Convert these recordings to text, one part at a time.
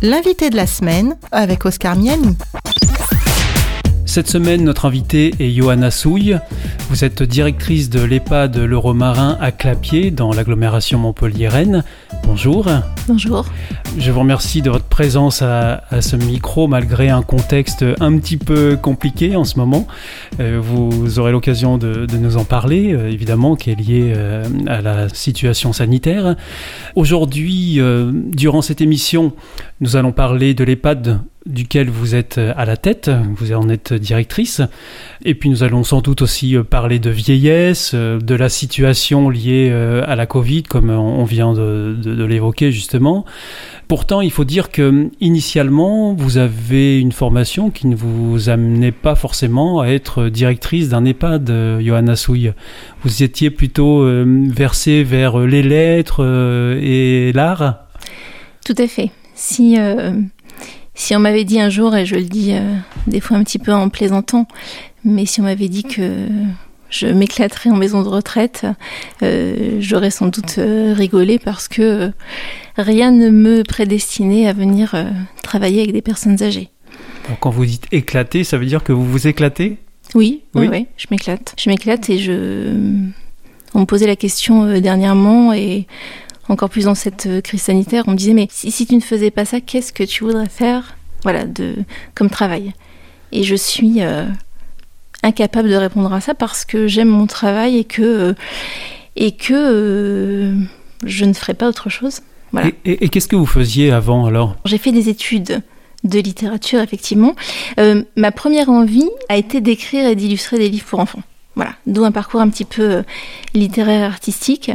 L'invité de la semaine avec Oscar Miani. Cette semaine, notre invitée est Johanna Souille. Vous êtes directrice de l'EHPAD Le Romarin à Clapier, dans l'agglomération Montpellier-Rennes. Bonjour. Bonjour. Je vous remercie de votre présence à, ce micro, malgré un contexte un petit peu compliqué en ce moment. Euh, vous aurez l'occasion de, nous en parler, euh, évidemment, qui est lié euh, à la situation sanitaire. Aujourd'hui, durant cette émission, nous allons parler de l'EHPAD duquel vous êtes à la tête, vous en êtes directrice. Et puis nous allons sans doute aussi parler de vieillesse, de la situation liée à la Covid, comme on vient de, l'évoquer justement. Pourtant, il faut dire que initialement, vous avez une formation qui ne vous amenait pas forcément à être directrice d'un EHPAD, Johanna Souille. Vous étiez plutôt versée vers les lettres et l'art Tout à fait. Si si on m'avait dit un jour, et je le dis euh, des fois un petit peu en plaisantant, mais si on m'avait dit que je m'éclaterais en maison de retraite, euh, j'aurais sans doute euh, rigolé parce que rien ne me prédestinait à venir travailler avec des personnes âgées. quand vous dites éclater, ça veut dire que vous vous éclatez? Oui, oui, oui, je m'éclate. Je m'éclate et je. On me posait la question dernièrement et encore plus dans cette euh, crise sanitaire, on me disait mais si, tu ne faisais pas ça, qu'est-ce que tu voudrais faire? Voilà, de, comme travail Et je suis euh, incapable de répondre à ça parce que j'aime mon travail et que, euh, et que je ne ferai pas autre chose. Voilà. Et, qu'est-ce que vous faisiez avant alors? J'ai fait des études de littérature, effectivement. ma première envie a été d'écrire et d'illustrer des livres pour enfants. Voilà, d'où un parcours un petit peu euh, littéraire artistique.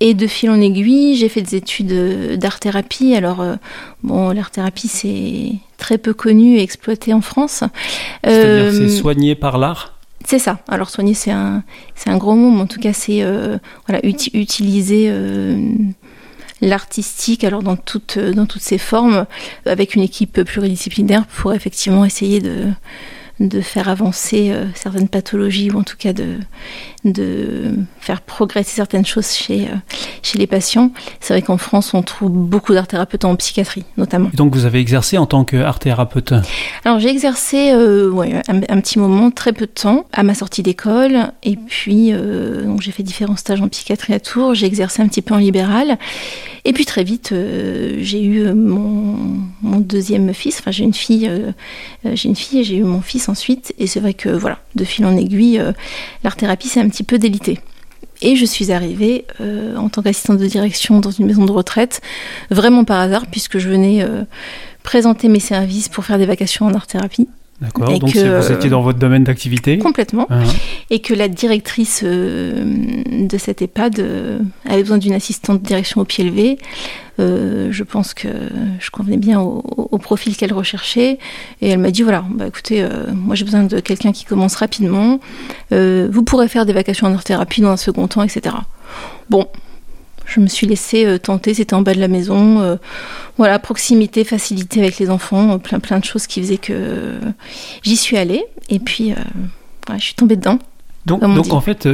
Et de fil en aiguille, j'ai fait des études euh, d'art-thérapie. Alors, euh, bon, l'art-thérapie, c'est très peu connu et exploité en France. C'est-à-dire c'est soigné par l'art? C'est ça. Alors soigner, c'est un, c'est un gros mot, mais en tout cas, c'est voilà, utiliser l'artistique, alors dans toutes, dans toutes ses formes, avec une équipe pluridisciplinaire pour effectivement essayer de, de faire avancer euh, certaines pathologies ou en tout cas de, de faire progresser certaines choses chez, euh, chez les patients. C'est vrai qu'en France, on trouve beaucoup d'art thérapeutes en psychiatrie, notamment. donc, vous avez exercé en tant qu'art thérapeute Alors, j'ai exercé euh, ouais, un, petit moment, très peu de temps, à ma sortie d'école. Et puis, donc j'ai fait différents stages en psychiatrie à Tours. J'ai exercé un petit peu en libéral. Et puis, très vite, j'ai eu mon, mon, deuxième fils. Enfin, j'ai une fille, j'ai une fille et j'ai eu mon fils ensuite. Et c'est vrai que, voilà, de fil en aiguille, euh, l'art-thérapie s'est un petit peu délité. Et je suis arrivée euh, en tant qu'assistante de direction dans une maison de retraite, vraiment par hasard, puisque je venais euh, présenter mes services pour faire des vacations en art-thérapie. D'accord, donc vous étiez dans votre domaine d'activité Complètement. Ah. Et que la directrice euh, de cette EHPAD euh, avait besoin d'une assistante de direction au pied levé. Euh, je pense que je convenais bien au, profil qu'elle recherchait. Et elle m'a dit, voilà, bah, écoutez, moi j'ai besoin de quelqu'un qui commence rapidement. vous pourrez faire des vacations en art-thérapie dans un second temps, etc. Bon, je me suis laissée euh, tenter, c'était en bas de la maison. Euh, voilà, proximité, facilité avec les enfants, euh, plein plein de choses qui faisaient que j'y suis allée. Et puis, je suis tombée dedans. Donc, donc en fait,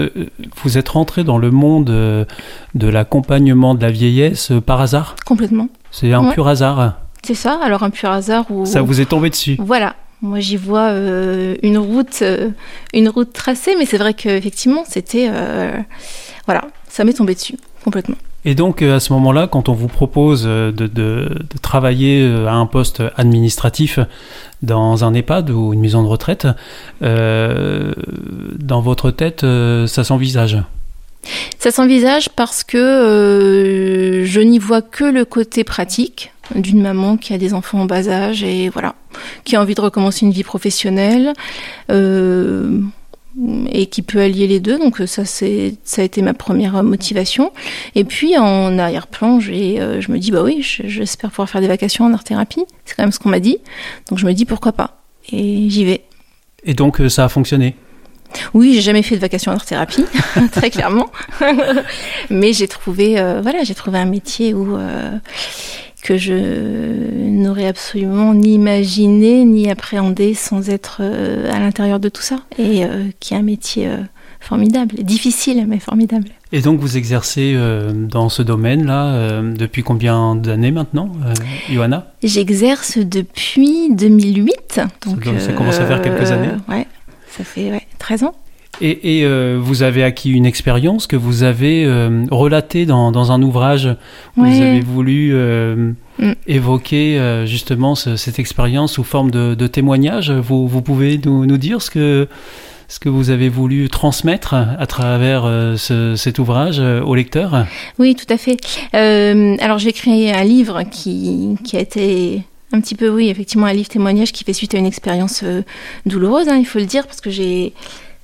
vous êtes rentrée dans le monde de l'accompagnement de la vieillesse par hasard? Complètement. C'est un pur hasard C'est ça, alors un pur hasard où... Ça vous est tombé dessus Voilà, moi, j'y vois une route, une route tracée, mais c'est vrai qu'effectivement, c'était, voilà, ça m'est tombé dessus complètement. Et donc euh, à ce moment-là, quand on vous propose euh, de, travailler euh, à un poste administratif dans un EHPAD ou une maison de retraite, dans votre tête, ça s'envisage? Ça s'envisage parce que je n'y vois que le côté pratique d'une maman qui a des enfants en bas âge et voilà, qui a envie de recommencer une vie professionnelle et qui peut allier les deux. Donc ça, c'est, ça a été ma première motivation. Et puis en arrière-plan, j'ai, euh, je me dis bah oui, j'espère pouvoir faire des vacations en art thérapie. C'est quand même ce qu'on m'a dit. Donc je me dis pourquoi pas? Et j'y vais. Et donc euh, ça a fonctionné? Oui, j'ai jamais fait de vacations en art thérapie, très clairement. Mais j'ai trouvé, euh, voilà, j'ai trouvé un métier où que je n'aurais absolument ni imaginé ni appréhendé sans être euh, à l'intérieur de tout ça et euh, qui est un métier euh, formidable, difficile mais formidable. Et donc vous exercez euh, dans ce domaine-là euh, depuis combien d'années maintenant, euh, Johanna? J'exerce depuis 2008. Donc, ça, ça commence à faire quelques années Ouais, ça fait ouais, 13 ans. Et, et vous avez acquis une expérience que vous avez relatée dans, dans, un ouvrage. Où Ouais. Vous avez voulu Mm. évoquer justement ce, cette expérience sous forme de, de témoignage. Vous, vous pouvez nous, nous dire ce que ce que vous avez voulu transmettre à travers euh, ce, cet ouvrage euh, au lecteur? Oui, tout à fait. Euh, alors j'ai créé un livre qui, qui a été un petit peu, oui, effectivement, un livre témoignage qui fait suite à une expérience euh, douloureuse, hein, il faut le dire, parce que j'ai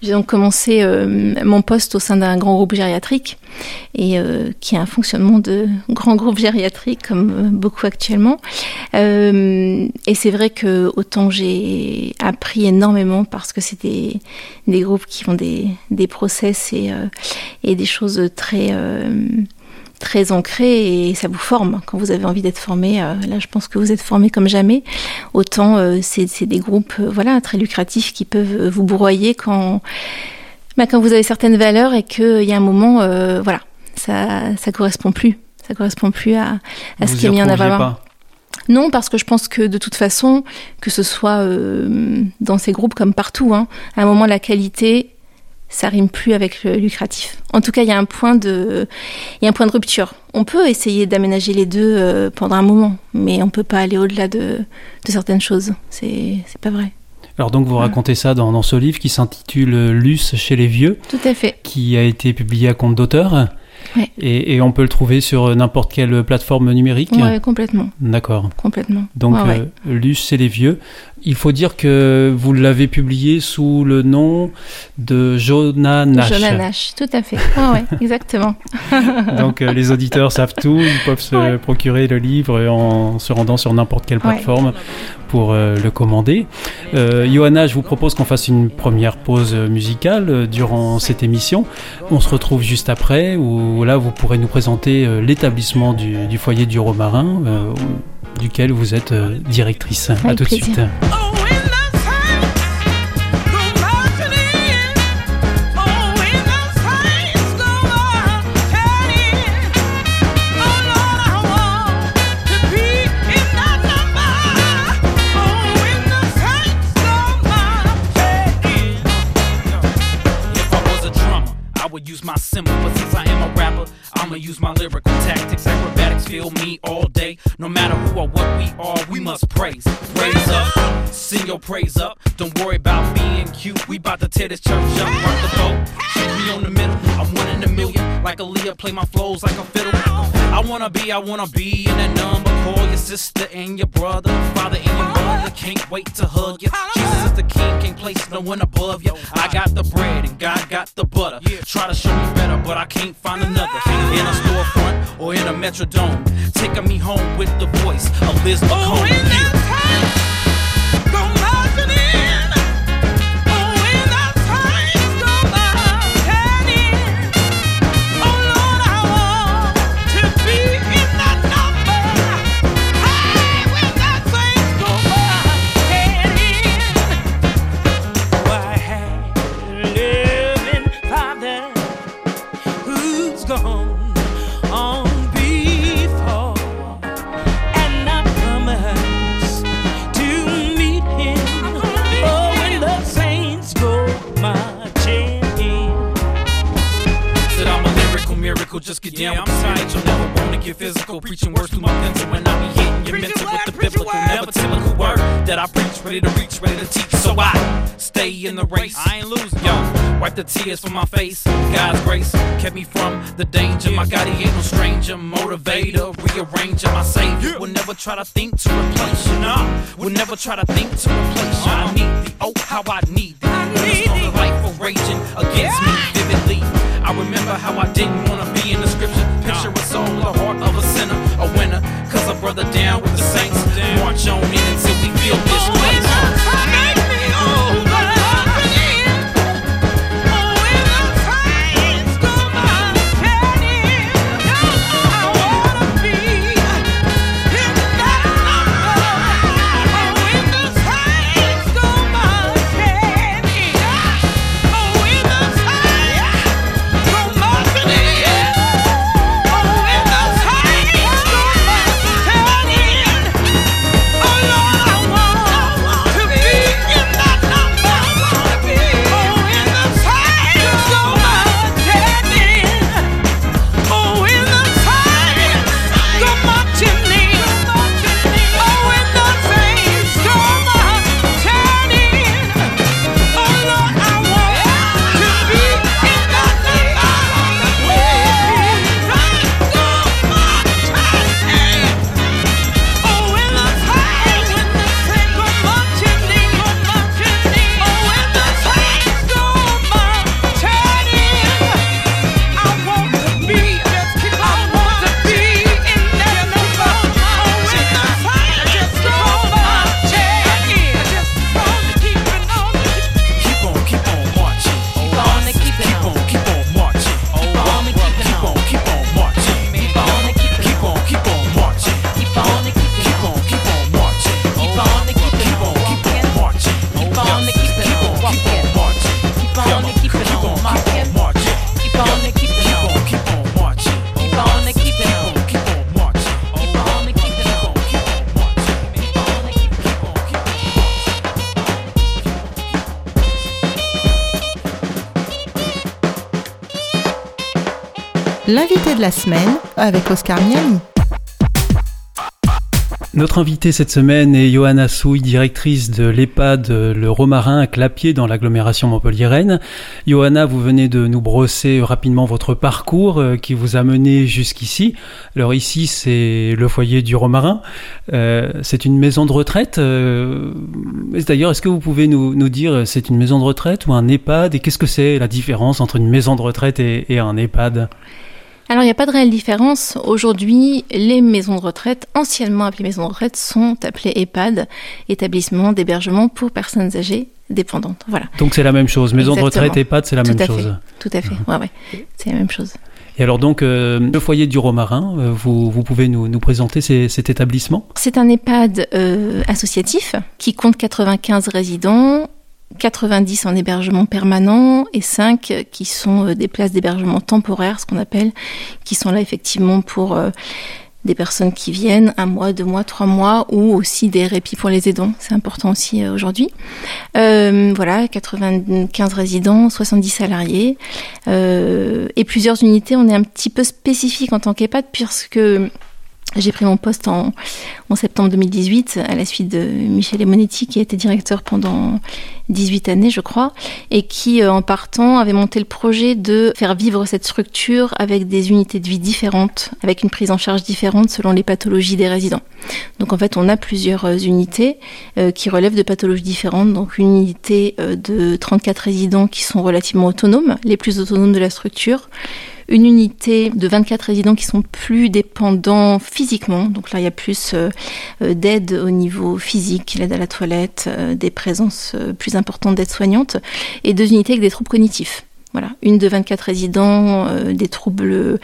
j'ai donc commencé euh, mon poste au sein d'un grand groupe gériatrique et euh, qui a un fonctionnement de grand groupe gériatrique comme euh, beaucoup actuellement. Et c'est vrai que autant j'ai appris énormément parce que c'est des, groupes qui ont des, process et, des choses très très ancrées et ça vous forme quand vous avez envie d'être formé. euh, là, je pense que vous êtes formé comme jamais. Autant euh, c'est des groupes euh, voilà très lucratifs qui peuvent vous broyer quand bah, quand vous avez certaines valeurs et qu'il y a un moment euh, voilà ça ça correspond plus. Ça correspond plus à, à ce qui est mis en avant. pas Non, parce que je pense que de toute façon, que ce soit euh, dans ces groupes comme partout, hein, à un moment la qualité, ça rime plus avec le lucratif. En tout cas, il y a un point de, il y a un point de rupture. On peut essayer d'aménager les deux euh, pendant un moment, mais on peut pas aller au-delà de, de certaines choses. C'est, c'est pas vrai. Alors donc vous racontez ça dans, dans ce livre qui s'intitule Luce chez les vieux, Tout à fait. qui a été publié à compte d'auteur. Ouais. Et, et on peut le trouver sur n'importe quelle plateforme numérique. Ouais, complètement, D'accord. complètement. Donc Ouais, ouais. euh, Luce chez les vieux. Il faut dire que vous l'avez publié sous le nom de Jonah Nash. Jonah Nash, tout à fait. Ah ouais, exactement. Donc euh, les auditeurs savent tout, ils peuvent se Ouais. procurer le livre en se rendant sur n'importe quelle Ouais. plateforme pour euh, le commander. Euh, Johanna, je vous propose qu'on fasse une première pause musicale durant cette émission. On se retrouve juste après où là vous pourrez nous présenter l'établissement du, du foyer du Romarin duquel vous êtes euh, directrice. à Avec tout de suite. Praise up. Don't worry about being cute. We bout to tear this church up. Rock the boat, shoot me on the middle. I'm one in a million. Like Aaliyah, play my flows like a fiddle. I wanna be, I wanna be in that number. Call your sister and your brother, father and your mother. Can't wait to hug you. Jesus is the king, can't place no one above you. I got the bread and God got the butter. Try to show me better, but I can't find another. In a storefront or in a metrodome. Taking me home with the voice of Liz Oh, McComb. in just get down with the science. You'll never wanna get physical. Preaching words through my pencil when I be hitting your mental with the word, preach your biblical, never typical word that I preach, ready to reach, ready to teach. So I stay in the race. I ain't losing, yo. Wipe the tears from my face. God's grace kept me from the danger. My God, He ain't no stranger. Motivator, rearranger, my savior. Will never try to think to replace you. Nah, will never try to think to replace you. I need the oh, how I need it. I the need of life were raging against me vividly. I remember how I didn't wanna down with the saints. March on L'invité de la semaine avec Oscar Miani. Notre invitée cette semaine est Johanna Souille, directrice de l'EHPAD Le Romarin à Clapier dans l'agglomération montpelliéraine. Johanna, vous venez de nous brosser rapidement votre parcours euh, qui vous a mené jusqu'ici. Alors ici, c'est le foyer du Romarin. Euh, c'est une maison de retraite. Euh, D'ailleurs, est-ce que vous pouvez nous, nous dire c'est une maison de retraite ou un EHPAD et qu'est-ce que c'est la différence entre une maison de retraite et, et un EHPAD? Alors, il n'y a pas de réelle différence. Aujourd'hui, les maisons de retraite, anciennement appelées maisons de retraite, sont appelées EHPAD, établissements d'hébergement pour personnes âgées dépendantes. Voilà. Donc c'est la même chose. Maison Exactement. de retraite, EHPAD, c'est la Tout même à chose. fait. Tout à fait. Ouais, ouais. C'est la même chose. Et alors donc, euh, le foyer du Romarin, euh, vous, vous pouvez nous, nous présenter ces- cet établissement? C'est un EHPAD euh, associatif qui compte 95 résidents, 90 en hébergement permanent et 5 qui sont euh, des places d'hébergement temporaire, ce qu'on appelle, qui sont là effectivement pour euh, des personnes qui viennent un mois, deux mois, trois mois ou aussi des répits pour les aidants. C'est important aussi euh, aujourd'hui. Euh, voilà, 95 résidents, 70 salariés euh, et plusieurs unités. On est un petit peu spécifique en tant qu'EHPAD puisque j'ai pris mon poste en, septembre 2018 à la suite de Michel Emonetti qui a été directeur pendant 18 années je crois et qui euh, en partant avait monté le projet de faire vivre cette structure avec des unités de vie différentes, avec une prise en charge différente selon les pathologies des résidents. Donc en fait on a plusieurs euh, unités euh, qui relèvent de pathologies différentes, donc une unité de 34 résidents qui sont relativement autonomes, les plus autonomes de la structure, une unité de 24 résidents qui sont plus dépendants physiquement. Donc là, il y a plus euh, euh, d'aide au niveau physique, l'aide à la toilette, euh, des présences plus importantes d'aides-soignantes, et deux unités avec des troubles cognitifs. Voilà, une de 24 résidents, des troubles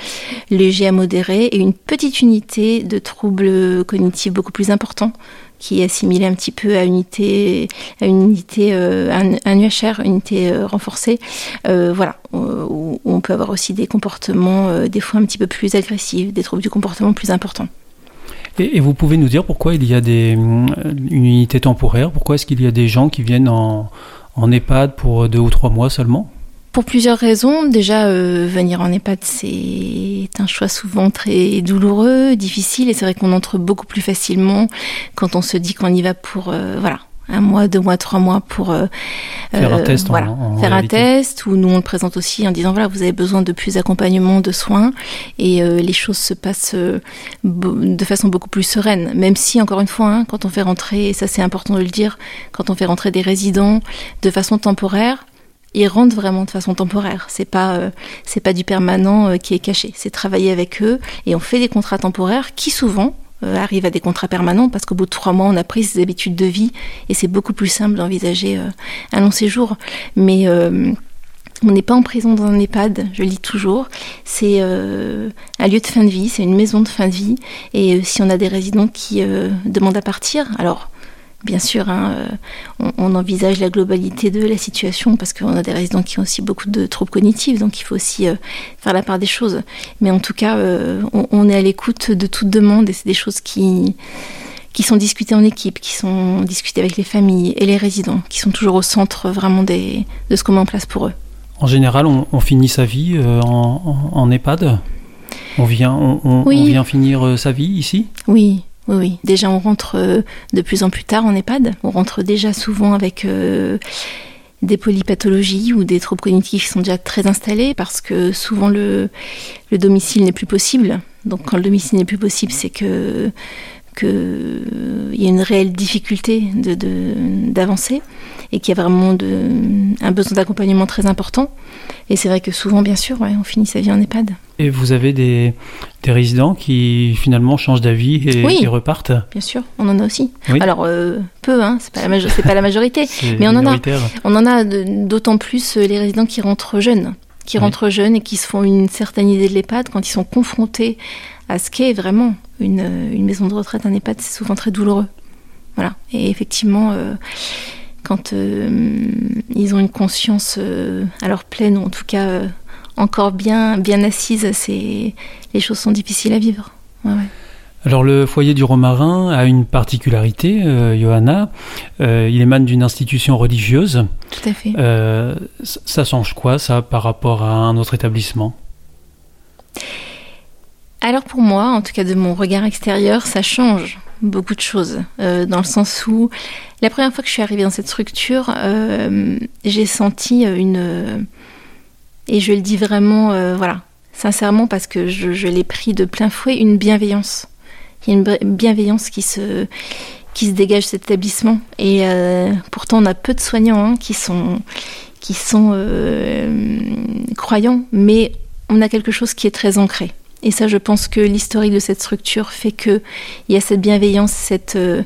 légers à modérés, et une petite unité de troubles cognitifs beaucoup plus importants, qui est assimilée un petit peu à, unité, à une unité, euh, un, UHR, unité euh, renforcée. Euh, voilà, où, on peut avoir aussi des comportements des fois un petit peu plus agressifs, des troubles du comportement plus importants. et, et vous pouvez nous dire pourquoi il y a des, une unité temporaire? Pourquoi est-ce qu'il y a des gens qui viennent en, en EHPAD pour deux ou trois mois seulement? Pour plusieurs raisons. Déjà, euh, venir en EHPAD, c'est un choix souvent très douloureux, difficile, et c'est vrai qu'on entre beaucoup plus facilement quand on se dit qu'on y va pour, euh, voilà, un mois, deux mois, trois mois pour euh, Faire un euh, test voilà, en faire réalité. un test ou nous on le présente aussi en disant voilà vous avez besoin de plus d'accompagnement, de soins et euh, les choses se passent euh, de façon beaucoup plus sereine. Même si encore une fois hein, quand on fait rentrer et ça c'est important de le dire quand on fait rentrer des résidents de façon temporaire ils rentrent vraiment de façon temporaire. C'est pas euh, c'est pas du permanent euh, qui est caché. C'est travailler avec eux et on fait des contrats temporaires qui souvent euh, arrivent à des contrats permanents parce qu'au bout de trois mois on a pris ses habitudes de vie et c'est beaucoup plus simple d'envisager euh, un long séjour. Mais euh, on n'est pas en prison dans un EHPAD, je le dis toujours. C'est euh, un lieu de fin de vie, c'est une maison de fin de vie. Et si on a des résidents qui euh, demandent à partir, alors bien sûr, hein, euh, on, on envisage la globalité de la situation parce qu'on a des résidents qui ont aussi beaucoup de troubles cognitifs, donc il faut aussi euh, faire la part des choses. Mais en tout cas, euh, on, on est à l'écoute de toute demande et c'est des choses qui qui sont discutées en équipe, qui sont discutées avec les familles et les résidents, qui sont toujours au centre vraiment des, de ce qu'on met en place pour eux. En général, on, on finit sa vie euh, en, en, en EHPAD? On vient, on, on- Oui. on vient finir sa vie ici? Oui, oui. Déjà, on rentre euh, de plus en plus tard en EHPAD. On rentre déjà souvent avec euh, des polypathologies ou des troubles cognitifs qui sont déjà très installés parce que souvent le domicile n'est plus possible. Donc, quand le domicile n'est plus possible, c'est que que il y a une réelle difficulté de- de- d'avancer et qu'il y a vraiment de, un besoin d'accompagnement très important. Et c'est vrai que souvent, bien sûr, ouais, on finit sa vie en EHPAD. Et vous avez des, des résidents qui finalement changent d'avis et, Oui. et repartent Bien sûr, on en a aussi. Oui. Alors, euh, peu, hein, c'est pas, la pas majorité. Mais on en a. On en a de- d'autant plus euh, les résidents qui rentrent jeunes, qui Oui. rentrent jeunes et qui se font une certaine idée de l'EHPAD quand ils sont confrontés à ce qu'est vraiment une, une maison de retraite, un EHPAD, c'est souvent très douloureux. Voilà. Et effectivement, euh, quand euh, ils ont une conscience euh, alors pleine ou en tout cas euh, encore bien bien assise, c'est les choses sont difficiles à vivre. Ouais, ouais. Alors le foyer du Romarin a une particularité, euh, Johanna. Euh, il émane d'une institution religieuse. Tout à fait. Euh, ça change quoi ça par rapport à un autre établissement? Alors pour moi, en tout cas de mon regard extérieur, ça change beaucoup de choses. euh, dans le sens où la première fois que je suis arrivée dans cette structure, euh, j'ai senti une... euh, et je le dis vraiment, euh, voilà, sincèrement, parce que je, je l'ai pris de plein fouet, une bienveillance. Il y a une bienveillance qui se, qui se dégage de cet établissement. Et euh, pourtant, on a peu de soignants hein, qui sont, qui sont euh, croyants, mais on a quelque chose qui est très ancré. Et ça, je pense que l'historique de cette structure fait que il y a cette bienveillance, cette euh,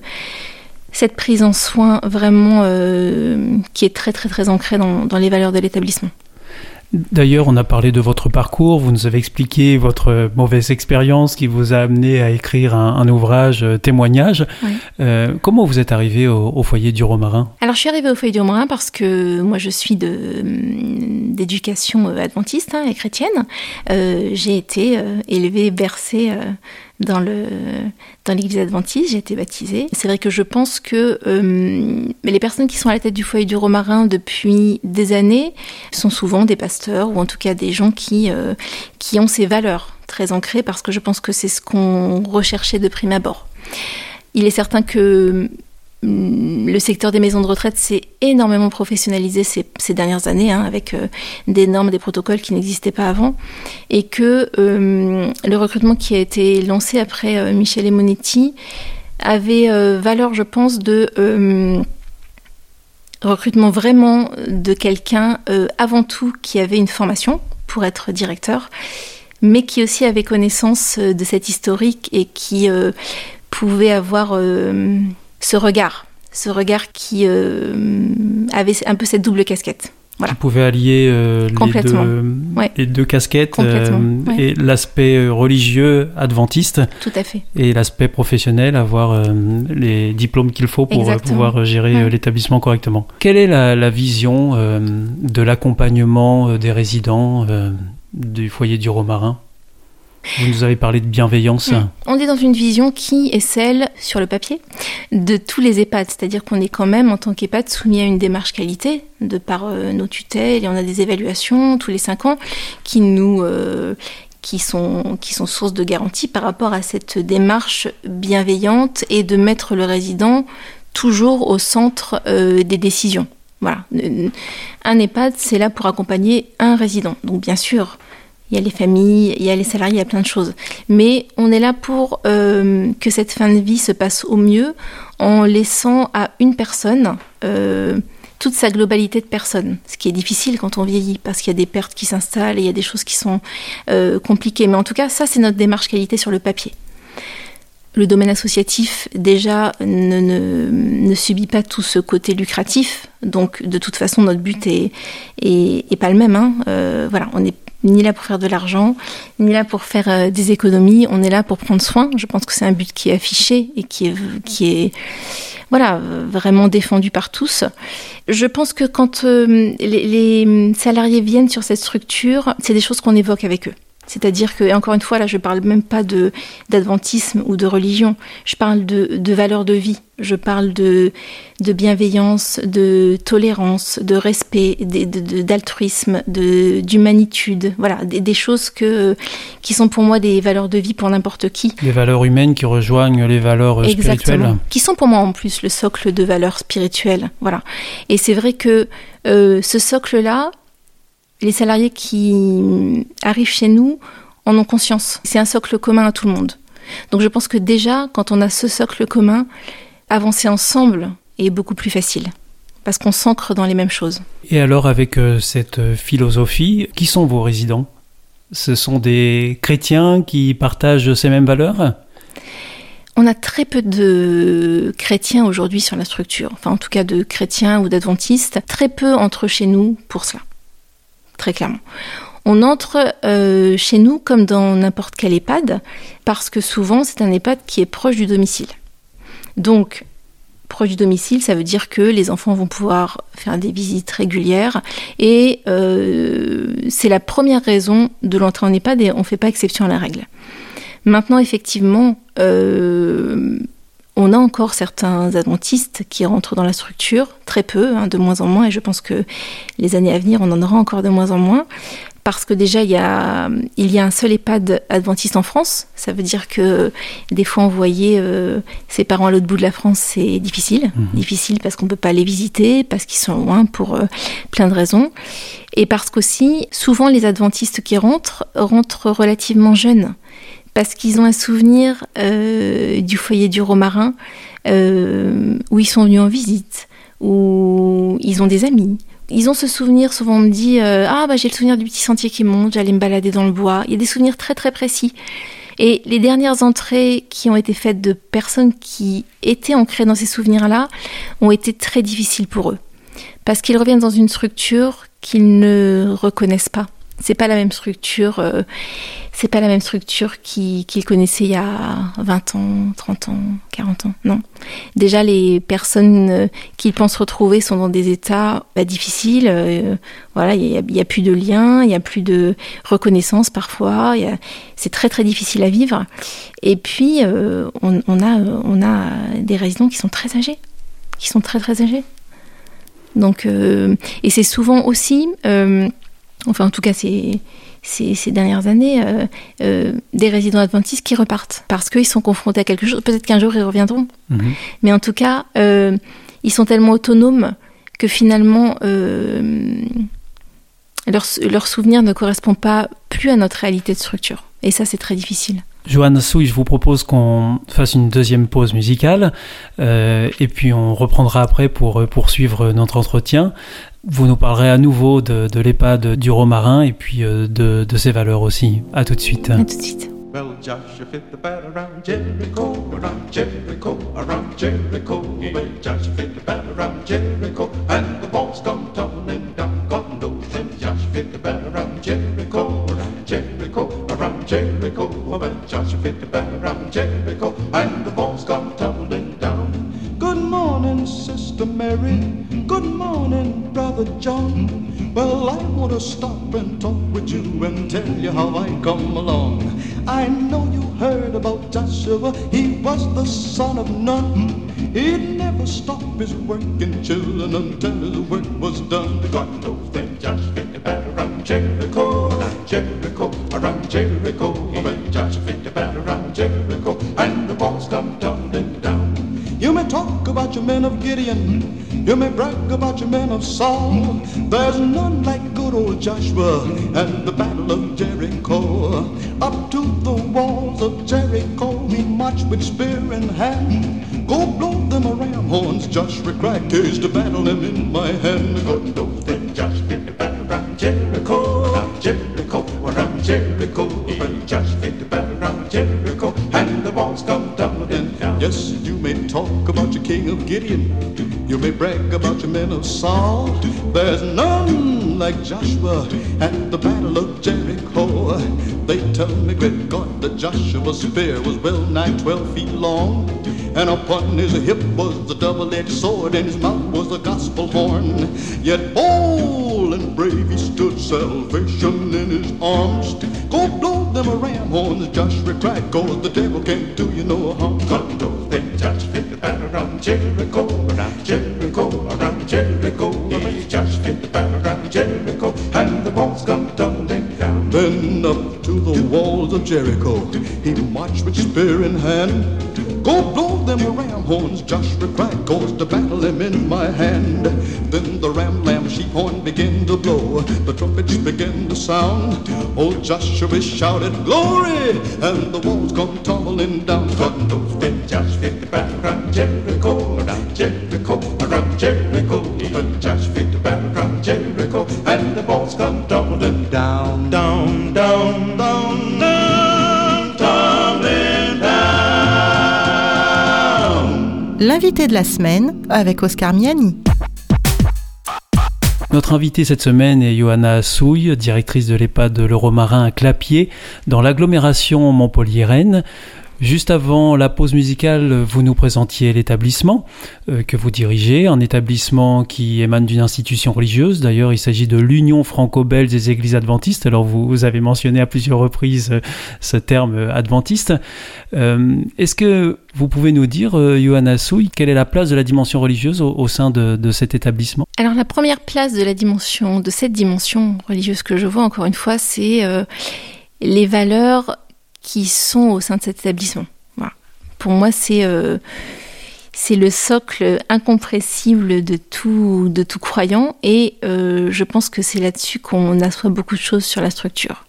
prise en soin vraiment euh, qui est très très très ancrée dans les valeurs de l'établissement. D'ailleurs, on a parlé de votre parcours, vous nous avez expliqué votre mauvaise expérience qui vous a amené à écrire un, un ouvrage euh, témoignage. Oui. Euh, comment vous êtes arrivé au, au foyer du Romarin? Alors je suis arrivée au Foyer du Romarin parce que moi je suis hum, d'éducation euh, adventiste hein, et chrétienne. Euh, j'ai été euh, élevée, bercée dans le dans l'église adventiste, j'ai été baptisée. C'est vrai que je pense que euh, les personnes qui sont à la tête du foyer du Romarin depuis des années sont souvent des pasteurs ou en tout cas des gens qui euh, qui ont ces valeurs très ancrées parce que je pense que c'est ce qu'on recherchait de prime abord. Il est certain que le secteur des maisons de retraite s'est énormément professionnalisé ces, dernières années, hein, avec euh, des normes, des protocoles qui n'existaient pas avant, et que euh, le recrutement qui a été lancé après euh, Michel Monetti avait euh, valeur, je pense, de recrutement vraiment de quelqu'un avant tout qui avait une formation pour être directeur, mais qui aussi avait connaissance de cet historique et qui pouvait avoir ce regard, ce regard qui euh, avait un peu cette double casquette. Voilà. Qui pouvait allier euh, les, Complètement. deux, Ouais. les deux casquettes ouais. et l'aspect euh, religieux adventiste Tout à fait. et l'aspect professionnel, avoir euh, les diplômes qu'il faut pour euh, pouvoir gérer Ouais. euh, l'établissement correctement. Quelle est la, la vision euh, de l'accompagnement euh, des résidents euh, du foyer du Romarin? Vous nous avez parlé de bienveillance. Mm. On est dans une vision qui est celle, sur le papier, de tous les EHPAD. C'est-à-dire qu'on est quand même, en tant qu'EHPAD, soumis à une démarche qualité de par euh, nos tutelles et on a des évaluations tous les cinq ans qui nous. euh, qui sont, qui sont source de garantie par rapport à cette démarche bienveillante et de mettre le résident toujours au centre euh, des décisions. Voilà. Un EHPAD, c'est là pour accompagner un résident. Donc bien sûr, il y a les familles, il y a les salariés, il y a plein de choses. Mais on est là pour euh, que cette fin de vie se passe au mieux en laissant à une personne euh, toute sa globalité de personne. Ce qui est difficile quand on vieillit parce qu'il y a des pertes qui s'installent il y a des choses qui sont euh, compliquées. Mais en tout cas, ça, c'est notre démarche qualité sur le papier. Le domaine associatif, déjà, ne, subit pas tout ce côté lucratif. Donc, de toute façon, notre but est, pas le même. Hein. Voilà, on n'est ni là pour faire de l'argent, ni là pour faire euh, des économies. On est là pour prendre soin. Je pense que c'est un but qui est affiché et qui est, qui est voilà, euh, vraiment défendu par tous. Je pense que quand euh, les, les salariés viennent sur cette structure, c'est des choses qu'on évoque avec eux. C'est-à-dire que, et encore une fois, là, je parle même pas de d'adventisme ou de religion. Je parle de, de valeurs de vie. Je parle de, de bienveillance, de tolérance, de respect, d'altruisme, de, d'humanitude. Voilà, des, des choses que, qui sont pour moi des valeurs de vie pour n'importe qui. Les valeurs humaines qui rejoignent les valeurs spirituelles. Exactement. Qui sont pour moi en plus le socle de valeurs spirituelles. Voilà. Et c'est vrai que euh, ce socle-là, les salariés qui arrivent chez nous en ont conscience. C'est un socle commun à tout le monde. Donc je pense que déjà, quand on a ce socle commun, avancer ensemble est beaucoup plus facile. Parce qu'on s'ancre dans les mêmes choses. Et alors, avec euh, cette euh, philosophie, qui sont vos résidents? Ce sont des chrétiens qui partagent ces mêmes valeurs? On a très peu de chrétiens aujourd'hui sur la structure, enfin en tout cas de chrétiens ou d'adventistes, très peu entrent chez nous pour cela, très clairement. On entre euh, chez nous comme dans n'importe quel EHPAD, parce que souvent c'est un EHPAD qui est proche du domicile. Donc, proche du domicile, ça veut dire que les enfants vont pouvoir faire des visites régulières, et euh, c'est la première raison de l'entrée en EHPAD, et on ne fait pas exception à la règle. Maintenant, effectivement, euh, on a encore certains adventistes qui rentrent dans la structure, très peu, hein, de moins en moins, et je pense que les années à venir, on en aura encore de moins en moins, parce que déjà il y a, il y a un seul EHPAD adventiste en France. Ça veut dire que des fois envoyer euh, ses parents à l'autre bout de la France, c'est difficile. Mhm. Difficile parce qu'on peut pas les visiter, parce qu'ils sont loin pour euh, plein de raisons. Et parce qu'aussi, souvent les adventistes qui rentrent, rentrent relativement jeunes. Parce qu'ils ont un souvenir euh, du foyer du Romarin, euh, où ils sont venus en visite, où ils ont des amis. Ils ont ce souvenir, souvent on me dit euh, Ah, bah j'ai le souvenir du petit sentier qui monte, j'allais me balader dans le bois. Il y a des souvenirs très très précis. Et les dernières entrées qui ont été faites de personnes qui étaient ancrées dans ces souvenirs-là ont été très difficiles pour eux. Parce qu'ils reviennent dans une structure qu'ils ne reconnaissent pas. C'est pas la même structure, euh, c'est pas la même structure qui- qu'ils connaissaient il y a 20 ans, 30 ans, 40 ans. Non. Déjà, les personnes euh, qu'ils pensent retrouver sont dans des états bah, difficiles. euh, voilà, il y, a- plus de lien, il y a plus de reconnaissance parfois. C'est très très difficile à vivre. Et puis, euh, on, on a, on a des résidents qui sont très âgés, qui sont très très âgés. Donc, et c'est souvent aussi, enfin en tout cas ces, ces dernières années, euh, euh, des résidents adventistes qui repartent parce qu'ils sont confrontés à quelque chose. Peut-être qu'un jour ils reviendront, Mhm. mais en tout cas, euh, ils sont tellement autonomes que finalement leur, leur souvenir ne correspond pas plus à notre réalité de structure. Et ça, c'est très difficile. Johanna Souy, je vous propose qu'on fasse une deuxième pause musicale euh, et puis on reprendra après pour poursuivre notre entretien. Vous nous parlerez à nouveau de, de l'EHPAD du Romarin et puis euh, de, de ses valeurs aussi. À tout de suite. À tout de suite. Well, Joshua fit the bat around Jericho, around Jericho, around Jericho. Well, Joshua fit the bat around Jericho, and the walls come tumbling down. God knows when Joshua fit the bat around Jericho, around Jericho, around Jericho. Well, Joshua fit the bat around Jericho, and the walls come tumbling down. Good morning, Sister Mary. Good morning, Brother John. Well, I want to stop and talk with you and tell you how I come along. I know you heard about Joshua. He was the son of Nun. He'd never stop his working children until his work was done. The God knows that Joshua fit the bat around Jericho, around Jericho, around Jericho. When Joshua fit the bat around Jericho, and the walls come tumbling. You may talk about your men of Gideon. You may brag about your men of Saul. There's none like good old Joshua and the battle of Jericho. Up to the walls of Jericho, he marched with spear in hand. Go blow them a ram horns, Joshua cried, case to battle him in my hand. God knows that Joshua fit the battle around Jericho, around Jericho, around Jericho. But Joshua fit the battle around Jericho, and the walls come tumbling down. Yes, talk about your king of Gideon. You may brag about your men of Saul. There's none like Joshua at the battle of Jericho. They tell me, great God, that Joshua's spear was well nigh twelve feet long. And upon his hip was the double-edged sword, and his mouth was a gospel horn. Yet bold and brave he stood, salvation in his arms. Go blow them a ram horns, Joshua cried, cause the devil can't do you no harm. Knows that Joshua fit the battle around Jericho, around Jericho, around Jericho. Joshua fit the battle around Jericho, and the walls come tumbling down. Then up to the walls of Jericho, he marched with spear in hand. Go blow them ram horns, Joshua cried, cause to battle him in my hand. Then the ram, lamb, sheep horn began to blow, the trumpets began to sound. Old Joshua shouted, Glory! And the walls come tumbling down. God knows when Joshua the battle around Jericho, around Jericho, around Jericho. But Joshua L'invité de la semaine avec Oscar Miani. Notre invitée cette semaine est Johanna Souille, directrice de l'EHPAD de l'Euromarin à Clapier, dans l'agglomération Montpellier-Rennes. Juste avant la pause musicale, vous nous présentiez l'établissement euh, que vous dirigez, un établissement qui émane d'une institution religieuse. D'ailleurs, il s'agit de l'Union franco-belge des églises adventistes. Alors, vous, avez mentionné à plusieurs reprises euh, ce terme euh, adventiste. Est-ce que vous pouvez nous dire, Johanna Souy, quelle est la place de la dimension religieuse au, sein de, cet établissement? Alors la première place de la dimension, de cette dimension religieuse que je vois encore une fois, c'est les valeurs qui sont au sein de cet établissement. Pour moi, c'est euh, c'est le socle incompressible de tout de tout croyant, et euh, je pense que c'est là-dessus qu'on assoit beaucoup de choses sur la structure.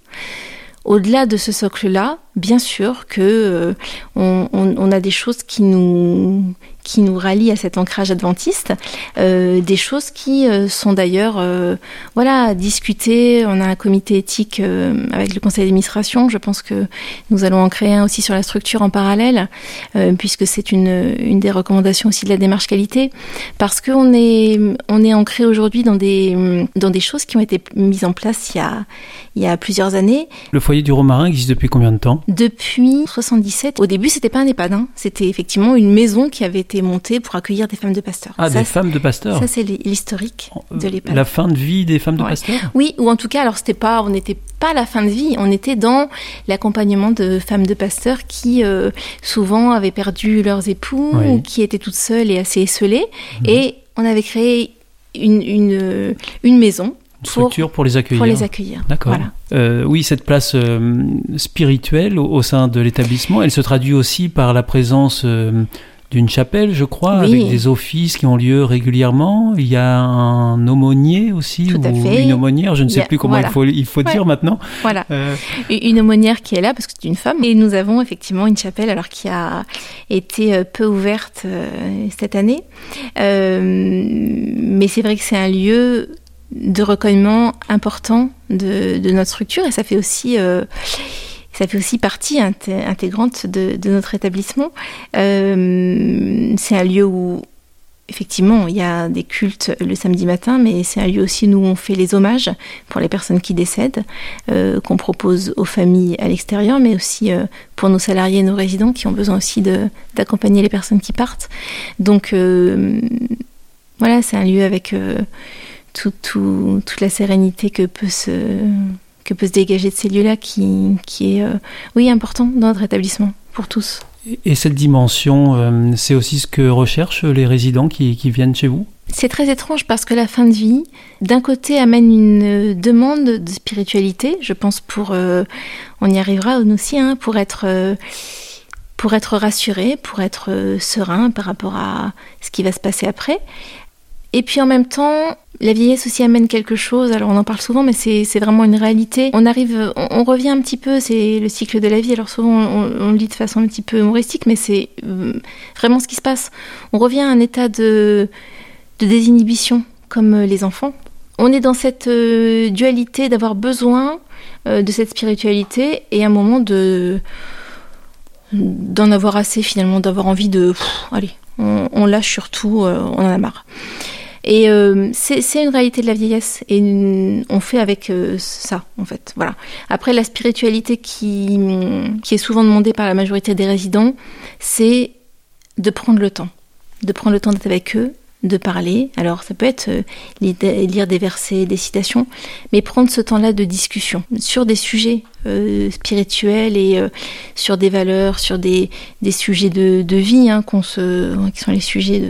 Au-delà de ce socle-là, bien sûr que euh, on a des choses qui nous qui nous rallient à cet ancrage adventiste, euh, des choses qui euh, sont d'ailleurs euh, voilà discutées. On a un comité éthique euh, avec le conseil d'administration. Je pense que nous allons en créer un aussi sur la structure en parallèle, euh, puisque c'est une une des recommandations aussi de la démarche qualité, parce qu'on est on est ancré aujourd'hui dans des dans des choses qui ont été mises en place il y a il y a plusieurs années Le foyer du Romarin existe depuis combien de temps? Depuis 77. Au début, c'était pas un EHPAD, hein. c'était effectivement une maison qui avait été montée pour accueillir des femmes de pasteurs. Ah, ça, des femmes de pasteurs ça c'est l'historique de l'EHPAD. La fin de vie des femmes de Ouais. pasteurs Oui, ou en tout cas, alors c'était pas, on n'était pas à la fin de vie, on était dans l'accompagnement de femmes de pasteurs qui euh, souvent avaient perdu leurs époux, Oui. ou qui étaient toutes seules et assez esselées, et on avait créé une, une, une maison pour, structure pour les accueillir pour les accueillir. D'accord. Voilà. Euh, oui, cette place euh, spirituelle au, au sein de l'établissement, elle se traduit aussi par la présence euh, d'une chapelle, je crois, Oui. avec des offices qui ont lieu régulièrement. Il y a un aumônier aussi, Tout à ou fait. une aumônière, je ne sais plus comment voilà. il faut, il faut Ouais. dire maintenant. Voilà. Euh, une aumônière qui est là parce que c'est une femme et nous avons effectivement une chapelle alors qui a été euh, peu ouverte euh, cette année Euh, mais c'est vrai que c'est un lieu de recueillement important de, de notre structure et ça fait aussi ça fait aussi partie inté- intégrante de, notre établissement. Euh, c'est un lieu où Effectivement, il y a des cultes le samedi matin, mais c'est un lieu aussi où on fait les hommages pour les personnes qui décèdent, euh, qu'on propose aux familles à l'extérieur, mais aussi euh, pour nos salariés et nos résidents qui ont besoin aussi d'accompagner les personnes qui partent. Donc voilà, c'est un lieu avec tout- tout- toute la sérénité que peut se, que peut se dégager de ces lieux-là qui, qui est, euh, oui, important dans notre établissement pour tous. et cette dimension, euh, c'est aussi ce que recherchent les résidents qui, qui viennent chez vous? C'est très étrange parce que la fin de vie, d'un côté, amène une euh, demande de spiritualité, je pense pour, euh, on y arrivera nous aussi, hein, pour être, euh, pour être rassuré, pour être serein par rapport à ce qui va se passer après. Et puis en même temps, la vieillesse aussi amène quelque chose. Alors on en parle souvent, mais c'est vraiment une réalité. On arrive, on, revient un petit peu. C'est le cycle de la vie. Alors souvent on, le dit de façon un petit peu humoristique, mais c'est euh, vraiment ce qui se passe. On revient à un état de de désinhibition, comme euh, les enfants. On est dans cette euh, dualité d'avoir besoin de cette spiritualité et un moment de d'en avoir assez finalement, d'avoir envie de allez, on, lâche surtout, on en a marre. Et euh, c'est une réalité de la vieillesse et on fait avec euh, ça en fait. Voilà. Après la spiritualité qui est souvent demandée par la majorité des résidents, c'est de prendre le temps, de prendre le temps d'être avec eux, de parler. Alors ça peut être euh, li- lire des versets, des citations, mais prendre ce temps-là de discussion sur des sujets euh, spirituels et euh, sur des valeurs, sur des, sujets de, vie, hein, qu'on se, qui sont les sujets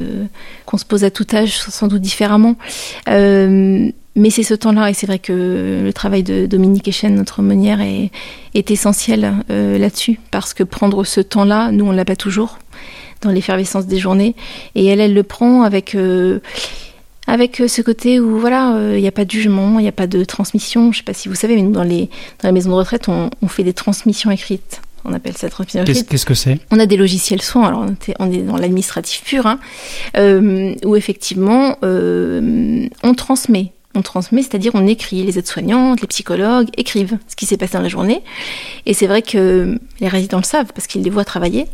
qu'on se pose à tout âge, sans doute différemment. Mais c'est ce temps-là, et c'est vrai que le travail de Dominique Echen, notre aumônière, est, est essentiel euh, là-dessus, parce que prendre ce temps-là, nous, on l'a pas toujours dans l'effervescence des journées, et elle, elle le prend avec euh, avec ce côté où voilà, euh, il n'y a pas de jugement, il n'y a pas de transmission. Je sais pas si vous savez, mais nous dans les dans les maisons de retraite, on, on fait des transmissions écrites. On appelle ça transmission Qu'est-ce écrite. qu'est-ce que c'est? On a des logiciels soins, alors on, est dans l'administratif pur, hein, euh, où effectivement euh, on transmet. On transmet, c'est-à-dire on écrit. Les aides-soignantes, les psychologues écrivent ce qui s'est passé dans la journée. Et c'est vrai que les résidents le savent parce qu'ils les voient travailler.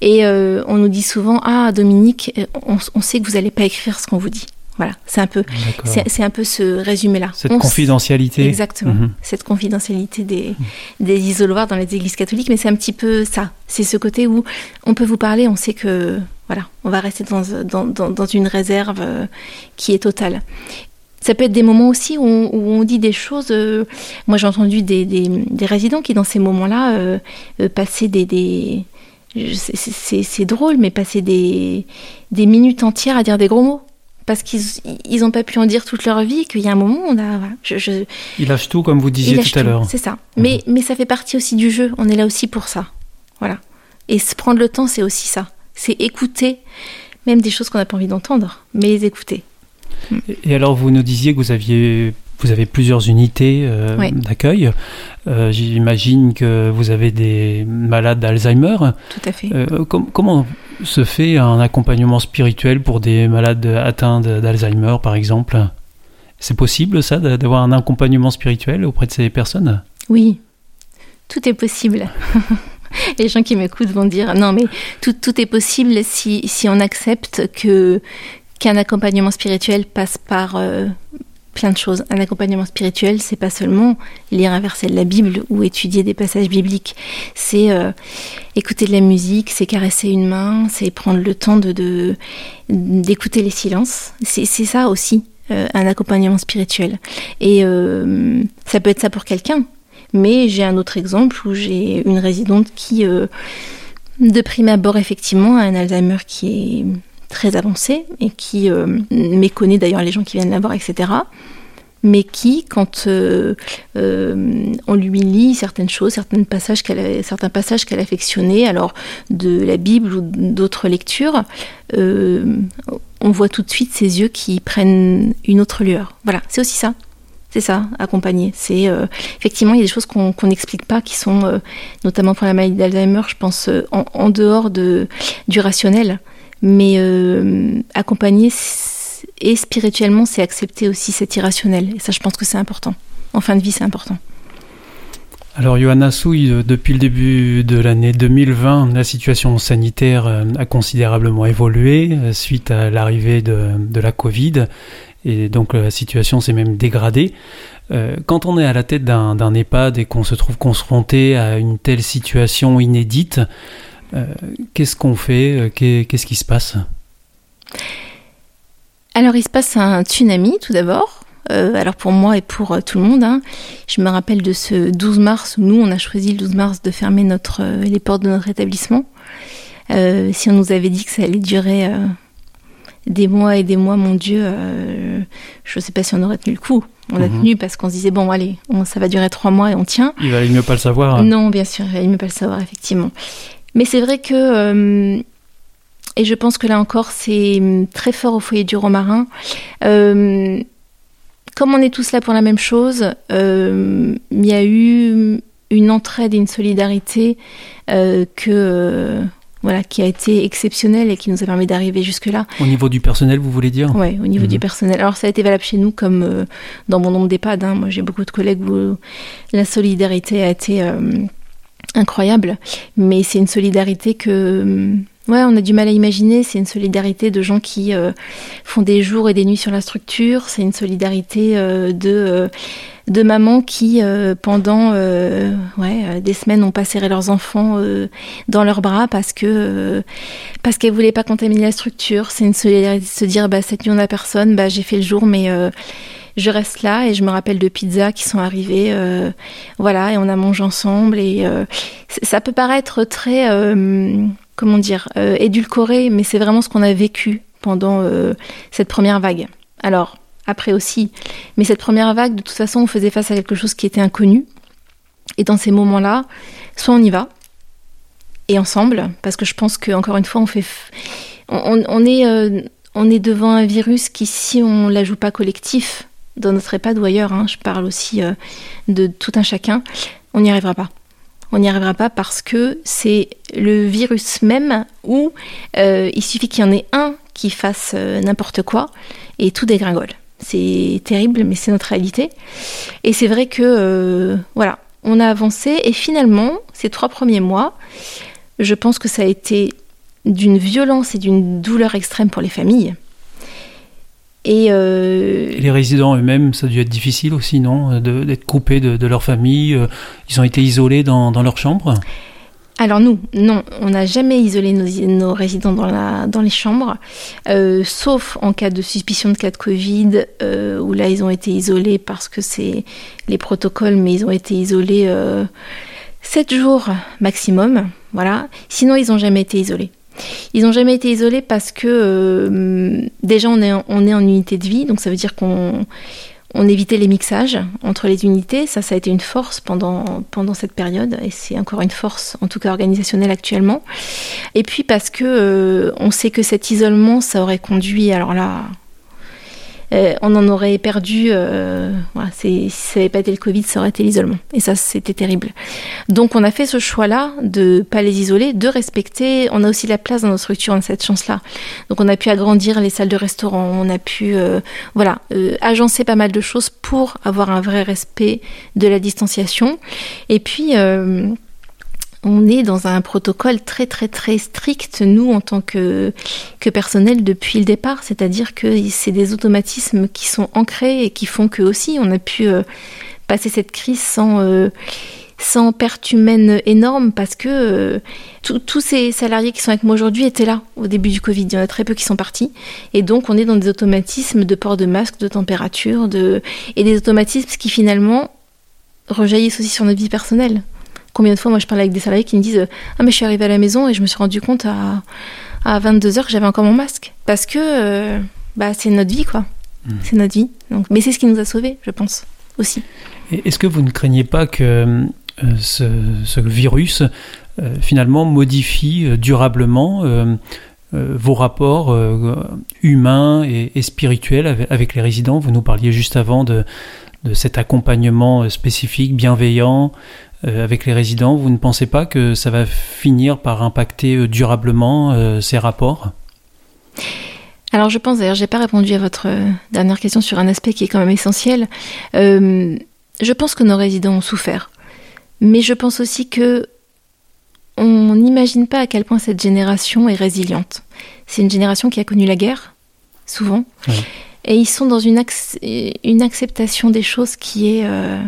Et euh, on nous dit souvent Ah, Dominique, euh, on, on sait que vous n'allez pas écrire ce qu'on vous dit. Voilà, c'est un peu, c'est un peu ce résumé-là. Cette On confidentialité. Exactement. Mhm. Cette confidentialité des, des isoloirs dans les églises catholiques, mais c'est un petit peu ça. C'est ce côté où on peut vous parler, on sait que voilà, on va rester dans, dans, dans, dans une réserve euh, qui est totale. Ça peut être des moments aussi où on, où on dit des choses. euh, moi, j'ai entendu des, des, des résidents qui, dans ces moments-là, euh, euh, passaient des. des c'est- drôle, mais passaient des, des minutes entières à dire des gros mots. Parce qu'ils ils n'ont pas pu en dire toute leur vie, qu'il y a un moment, on a. voilà, je, je, Il lâche tout, comme vous disiez tout à l'heure. C'est ça. Mais, mais ça fait partie aussi du jeu. On est là aussi pour ça. Voilà. Et se prendre le temps, c'est aussi ça. C'est écouter, même des choses qu'on n'a pas envie d'entendre, mais les écouter. Et alors, vous nous disiez que vous aviez, vous avez plusieurs unités euh, d'accueil. Euh, J'imagine que vous avez des malades d'Alzheimer. Tout à fait. Euh, com- comment se fait un accompagnement spirituel pour des malades atteints d'Alzheimer, par exemple? C'est possible, ça, d'a- d'avoir un accompagnement spirituel auprès de ces personnes? Oui, tout est possible. Les gens qui m'écoutent vont dire non, mais tout, tout est possible si, si on accepte que qu'un accompagnement spirituel passe par euh, plein de choses. Un accompagnement spirituel, c'est pas seulement lire un verset de la Bible ou étudier des passages bibliques. C'est euh, écouter de la musique, c'est caresser une main, c'est prendre le temps de d'écouter les silences. C'est ça aussi. euh, un accompagnement spirituel. Et euh, ça peut être ça pour quelqu'un. Mais j'ai un autre exemple où j'ai une résidente qui, de prime abord, effectivement, a un Alzheimer qui est très avancé et qui euh, méconnaît d'ailleurs les gens qui viennent la voir, etc. Mais qui, quand euh, euh, on lui lit certaines choses, certains passages qu'elle certains passages qu'elle affectionnait, alors de la Bible ou d'autres lectures, on voit tout de suite ses yeux qui prennent une autre lueur. Voilà, c'est aussi ça. C'est ça, accompagner. C'est effectivement il y a des choses qu'on n'explique pas, qui sont notamment pour la maladie d'Alzheimer, je pense en, en dehors de du rationnel, mais euh, accompagner et spirituellement, c'est accepter aussi cet irrationnel. Et ça, je pense que c'est important. En fin de vie, c'est important. Alors, Johanna Souille, euh, depuis le début de l'année 2020, la situation sanitaire euh, a considérablement évolué suite à l'arrivée de, la Covid. Et donc, la situation s'est même dégradée. Quand on est à la tête d'un EHPAD et qu'on se trouve confronté à une telle situation inédite, qu'est-ce qu'on fait? Euh, qu'est- Qu'est-ce qui se passe? Alors, il se passe un tsunami tout d'abord. Euh, alors pour moi et pour euh, tout le monde, hein. je me rappelle de ce 12 mars où nous, on a choisi le 12 mars de fermer notre, euh, les portes de notre établissement. Euh, si on nous avait dit que ça allait durer euh, des mois et des mois, mon Dieu, euh, je ne sais pas si on aurait tenu le coup. On a Mhm. tenu parce qu'on se disait, bon, allez, on- ça va durer trois mois et on tient. Il valait mieux pas le savoir. Non, bien sûr, il ne pas le savoir, effectivement. Mais c'est vrai que, euh, et je pense que là encore, c'est hum, très fort au foyer du Romarin. Euh, comme on est tous là pour la même chose, euh, il y a eu une entraide et une solidarité euh, que, euh, voilà, qui a été exceptionnelle et qui nous a permis d'arriver jusque-là. Au niveau du personnel, vous voulez dire? Ouais, au niveau Mhm. du personnel. Alors ça a été valable chez nous comme euh, dans mon nombre d'EHPAD. hein. Moi j'ai beaucoup de collègues où la solidarité a été incroyable, mais c'est une solidarité que euh, ouais on a du mal à imaginer. C'est une solidarité de gens qui euh, font des jours et des nuits sur la structure. C'est une solidarité euh, de de mamans qui pendant ouais des semaines n'ont pas serré leurs enfants dans leurs bras parce que parce qu'elles voulaient pas contaminer la structure. C'est une solidarité de se dire bah cette nuit on a personne, bah j'ai fait le jour mais je reste là et je me rappelle de pizzas qui sont arrivées, euh, voilà et on a mangé ensemble et euh, ça peut paraître très euh, comment dire édulcoré mais c'est vraiment ce qu'on a vécu pendant cette première vague. Alors après aussi, mais cette première vague de toute façon on faisait face à quelque chose qui était inconnu et dans ces moments-là, soit on y va et ensemble, parce que je pense que encore une fois, on fait, on, est, on est devant un virus qui, si on la joue pas collectif, dans notre EHPAD ou ailleurs, hein, je parle aussi euh, de tout un chacun, on n'y arrivera pas. On n'y arrivera pas parce que c'est le virus même où euh, il suffit qu'il y en ait un qui fasse euh, n'importe quoi et tout dégringole. C'est terrible, mais c'est notre réalité. Et c'est vrai que, voilà, on a avancé et finalement, ces trois premiers mois, je pense que ça a été d'une violence et d'une douleur extrême pour les familles. Et, euh, Et les résidents eux-mêmes, ça a dû être difficile aussi, non D'être coupés de, de leur famille. euh, Ils ont été isolés dans, dans leur chambre? Alors nous, non, on n'a jamais isolé nos, nos résidents dans, la, dans les chambres, euh, sauf en cas de suspicion de cas de Covid, euh, où là ils ont été isolés parce que c'est les protocoles, mais ils ont été isolés euh, 7 jours maximum, voilà. Sinon ils n'ont jamais été isolés. Ils n'ont jamais été isolés parce que euh, déjà on est, en- unité de vie, donc ça veut dire qu'on on évitait les mixages entre les unités. Ça, ça a été une force pendant, pendant cette période et c'est encore une force, en tout cas organisationnelle actuellement. Et puis parce que euh, on sait que cet isolement, ça aurait conduit, alors là, euh, on en aurait perdu. euh, si ça n'avait pas été le Covid, ça aurait été l'isolement. Et ça, c'était terrible. Donc, on a fait ce choix-là de pas les isoler, de respecter. On a aussi la place dans nos structures, on a cette chance-là. Donc, on a pu agrandir les salles de restaurant, on a pu, euh, voilà, agencer pas mal de choses pour avoir un vrai respect de la distanciation. Et puis. On est dans un protocole très très très strict, nous, en tant que, que personnel, depuis le départ. C'est-à-dire que c'est des automatismes qui sont ancrés et qui font que aussi on a pu euh, passer cette crise sans, euh, sans perte humaine énorme parce que euh, tous ces salariés qui sont avec moi aujourd'hui étaient là au début du Covid. Il y en a très peu qui sont partis. Et donc on est dans des automatismes de port de masque, de température, de... et des automatismes qui finalement rejaillissent aussi sur notre vie personnelle. Combien de fois, moi, je parle avec des salariés qui me disent Ah, mais je suis arrivée à la maison et je me suis rendu compte à, à 22h que j'avais encore mon masque. Parce que euh, bah, c'est notre vie, quoi. C'est notre vie. Donc, mais c'est ce qui nous a sauvés, je pense, aussi. Est-ce que vous ne craignez pas que euh, ce, ce virus euh, finalement modifie euh, durablement euh, euh, vos rapports euh, humains et, et spirituels avec, avec les résidents? Vous nous parliez juste avant de, de cet accompagnement euh, spécifique, bienveillant euh, avec les résidents. Vous ne pensez pas que ça va finir par impacter euh, durablement euh, ces rapports? Alors je pense, d'ailleurs, j'ai pas répondu à votre euh, dernière question sur un aspect qui est quand même essentiel. Euh, je pense que nos résidents ont souffert, mais je pense aussi que on n'imagine pas à quel point cette génération est résiliente. C'est une génération qui a connu la guerre, souvent, Oui. et ils sont dans une, ac- une acceptation des choses qui est. euh,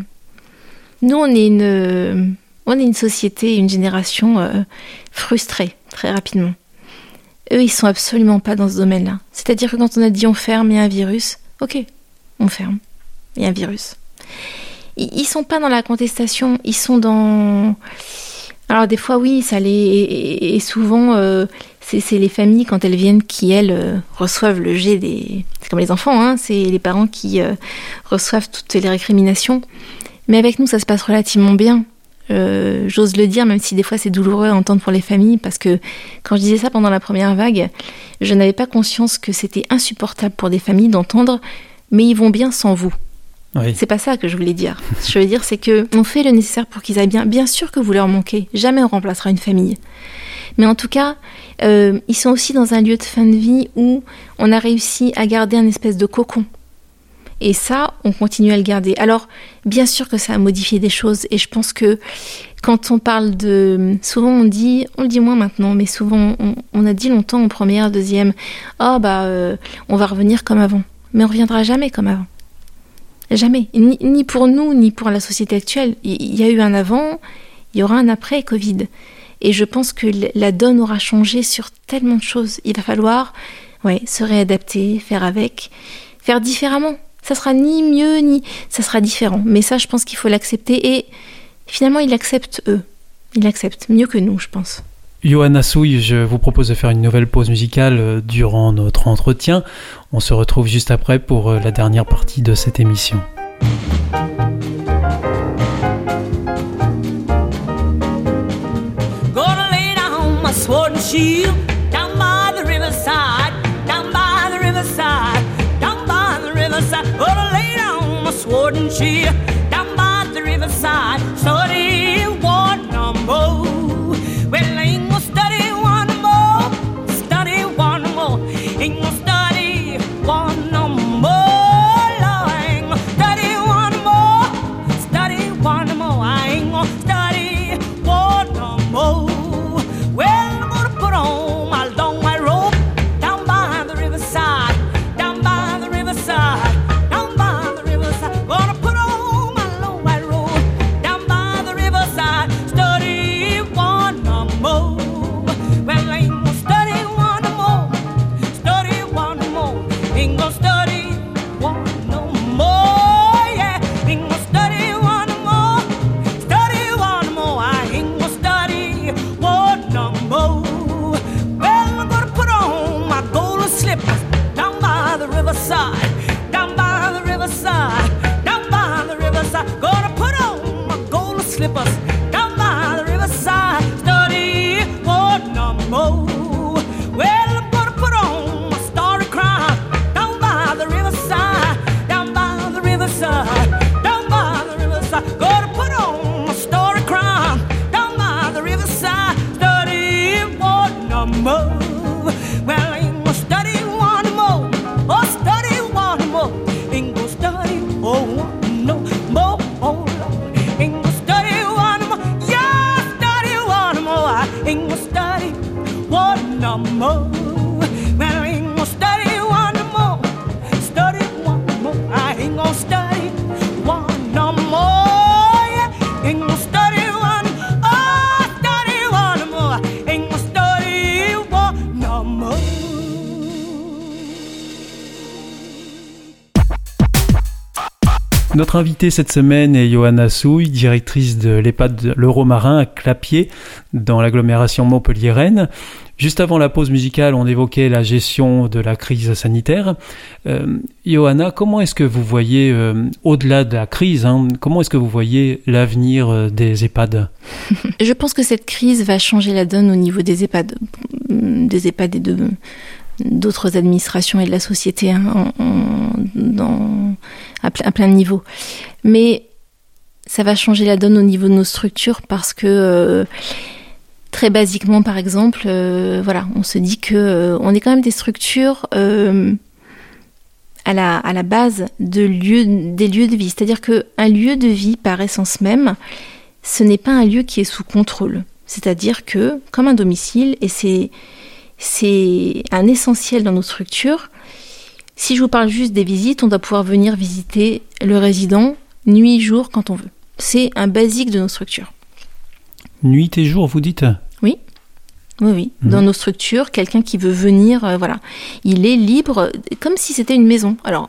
Nous, on est une, on est une société, une génération euh, frustrée très rapidement. Eux, ils sont absolument pas dans ce domaine-là. C'est-à-dire que quand on a dit on ferme, il y a un virus, ok, on ferme, il y a un virus. Ils, sont pas dans la contestation, ils sont dans. Alors des fois oui, ça les et, souvent euh, c'est les familles quand elles viennent qui elles euh, reçoivent le jet des. C'est comme les enfants, hein, c'est les parents qui reçoivent toutes les récriminations. Mais avec nous, ça se passe relativement bien. Euh, J'ose le dire, même si des fois c'est douloureux à entendre pour les familles, parce que quand je disais ça pendant la première vague, je n'avais pas conscience que c'était insupportable pour des familles d'entendre mais ils vont bien sans vous. Oui. C'est pas ça que je voulais dire. Ce que je veux dire, c'est que on fait le nécessaire pour qu'ils aillent bien. Bien sûr que vous leur manquez. Jamais on remplacera une famille. Mais en tout cas, euh, ils sont aussi dans un lieu de fin de vie où on a réussi à garder un espèce de cocon. Et ça, on continue à le garder. Alors, bien sûr que ça a modifié des choses. Et je pense que quand on parle de... Souvent on dit, on le dit moins maintenant, mais souvent on, a dit longtemps en première, deuxième, ah bah euh, on va revenir comme avant. Mais on reviendra jamais comme avant. Jamais. Ni, ni pour nous, ni pour la société actuelle. Il y a eu un avant, il y aura un après Covid. Et je pense que la donne aura changé sur tellement de choses. Il va falloir ouais, se réadapter, faire avec, faire différemment. Ça sera ni mieux, ni... Ça sera différent. Mais ça, je pense qu'il faut l'accepter. Et finalement, ils l'acceptent, eux. Ils l'acceptent mieux que nous, je pense. Johanna Souille, je vous propose de faire une nouvelle pause musicale euh, durant notre entretien. On se retrouve juste après pour euh, la dernière partie de cette émission. Gonna lay down my sword and shield down my Notre invitée cette semaine est Johanna Souille, directrice de l'EHPAD L'Euromarin à Clapier, dans l'agglomération Montpellier-Rennes. Juste avant la pause musicale, on évoquait la gestion de la crise sanitaire. Euh, Johanna, comment est-ce que vous voyez, euh, au-delà de la crise, hein, comment est-ce que vous voyez l'avenir euh, des EHPAD? Je pense que cette crise va changer la donne au niveau des EHPAD, des EHPAD et de d'autres administrations et de la société hein, à, ple- à plein de niveaux. Mais ça va changer la donne au niveau de nos structures parce que euh, très basiquement, par exemple, euh, voilà, on se dit que euh, on est quand même des structures à la, à la base de lieux, des lieux de vie. C'est-à-dire qu'un lieu de vie, par essence même, ce n'est pas un lieu qui est sous contrôle. C'est-à-dire que, comme un domicile, et c'est, c'est un essentiel dans nos structures, si je vous parle juste des visites, on doit pouvoir venir visiter le résident nuit, jour, quand on veut. C'est un basique de nos structures. Nuit et jour, vous dites? Oui, oui. Mhm. Dans nos structures, quelqu'un qui veut venir, euh, voilà, il est libre, comme si c'était une maison. Alors,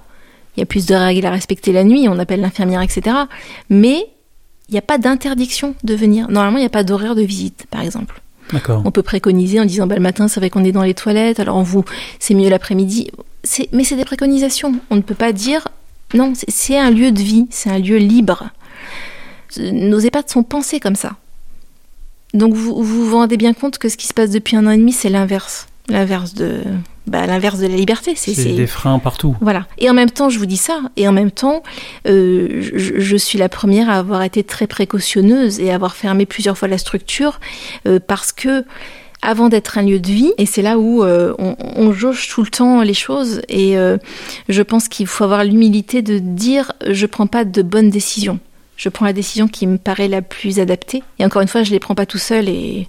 il y a plus de règles à respecter la nuit, on appelle l'infirmière, etc. Mais il n'y a pas d'interdiction de venir. Normalement, il n'y a pas d'horaire de visite, par exemple. On peut préconiser en disant bah, le matin, c'est vrai qu'on est dans les toilettes, alors on vous, c'est mieux l'après-midi. Mais c'est des préconisations. On ne peut pas dire non, c'est, un lieu de vie, c'est un lieu libre. Nos EHPAD sont pensés comme ça. Donc vous vous vous rendez bien compte que ce qui se passe depuis un an et demi, c'est l'inverse. L'inverse de, bah, l'inverse de la liberté. C'est, des freins partout. voilà. Et en même temps, je vous dis ça, et en même temps, euh, je, je suis la première à avoir été très précautionneuse et à avoir fermé plusieurs fois la structure euh, parce que avant d'être un lieu de vie, et c'est là où euh, on, on jauge tout le temps les choses, et euh, je pense qu'il faut avoir l'humilité de dire je prends pas de bonnes décisions. Je prends la décision qui me paraît la plus adaptée. Et encore une fois, je les prends pas tout seul et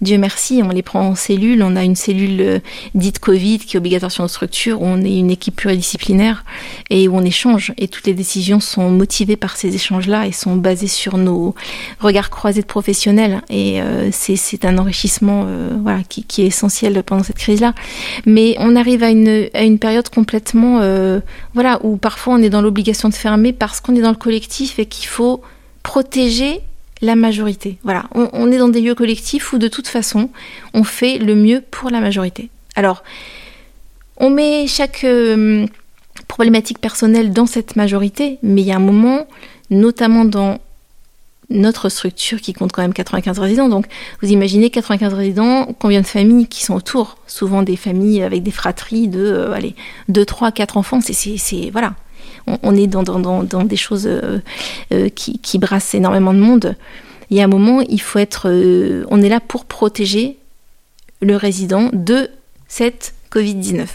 Dieu merci, on les prend en cellule. On a une cellule euh, dite Covid qui est obligatoire sur nos structures. où On est une équipe pluridisciplinaire et où on échange. Et toutes les décisions sont motivées par ces échanges-là et sont basées sur nos regards croisés de professionnels. Et euh, c'est un enrichissement euh, voilà, qui, qui est essentiel pendant cette crise-là. Mais on arrive à une, à une période complètement euh, voilà, où parfois on est dans l'obligation de fermer parce qu'on est dans le collectif et qu'il faut protéger la majorité. Voilà, on, est dans des lieux collectifs où de toute façon, on fait le mieux pour la majorité. Alors, on met chaque euh, problématique personnelle dans cette majorité, mais il y a un moment, notamment dans notre structure qui compte quand même 95 résidents. Donc, vous imaginez 95 résidents, combien de familles qui sont autour? Souvent des familles avec des fratries de, euh, allez, 2, 3, 4 enfants. C'est- voilà. On, est dans, des choses euh, euh, qui, qui brassent énormément de monde. Il y a un moment, il faut être. euh, on est là pour protéger le résident de cette Covid-19.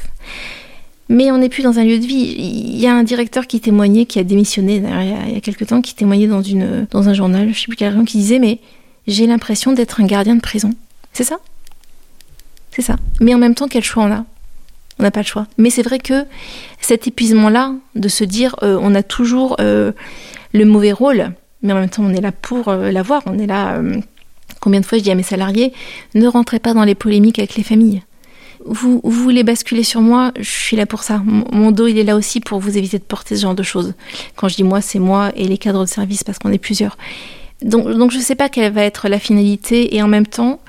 Mais on n'est plus dans un lieu de vie. Il y a un directeur qui témoignait, qui a démissionné il y a- quelques temps, qui témoignait dans, un journal, je sais plus raison, qui disait Mais j'ai l'impression d'être un gardien de prison. C'est ça? C'est ça. Mais en même temps, quel choix on a? On n'a pas le choix. Mais c'est vrai que cet épuisement-là, de se dire euh, on a toujours euh, le mauvais rôle, mais en même temps on est là pour euh, l'avoir, on est là. combien de fois je dis à mes salariés ne rentrez pas dans les polémiques avec les familles. Vous, voulez basculer sur moi, je suis là pour ça. Mon dos, il est là aussi pour vous éviter de porter ce genre de choses. Quand je dis moi, c'est moi et les cadres de service parce qu'on est plusieurs. Donc, je ne sais pas quelle va être la finalité et en même temps,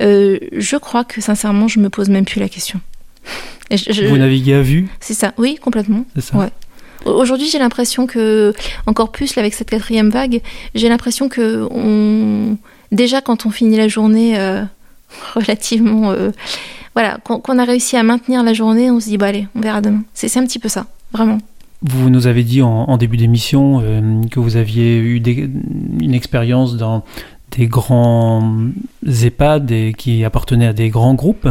je crois que sincèrement, je me pose même plus la question. Et je- je- Vous naviguez à vue, c'est ça, oui, complètement. c'est ça Ouais. Aujourd'hui, j'ai l'impression que, encore plus là, avec cette quatrième vague, j'ai l'impression que on, déjà quand on finit la journée euh, relativement, euh, voilà, qu'on qu'on a réussi à maintenir la journée, on se dit bah allez, on verra demain. C'est c'est un petit peu ça, vraiment. Vous nous avez dit en, en début d'émission euh, que vous aviez eu des- une expérience dans des grands EHPAD et qui appartenaient à des grands groupes.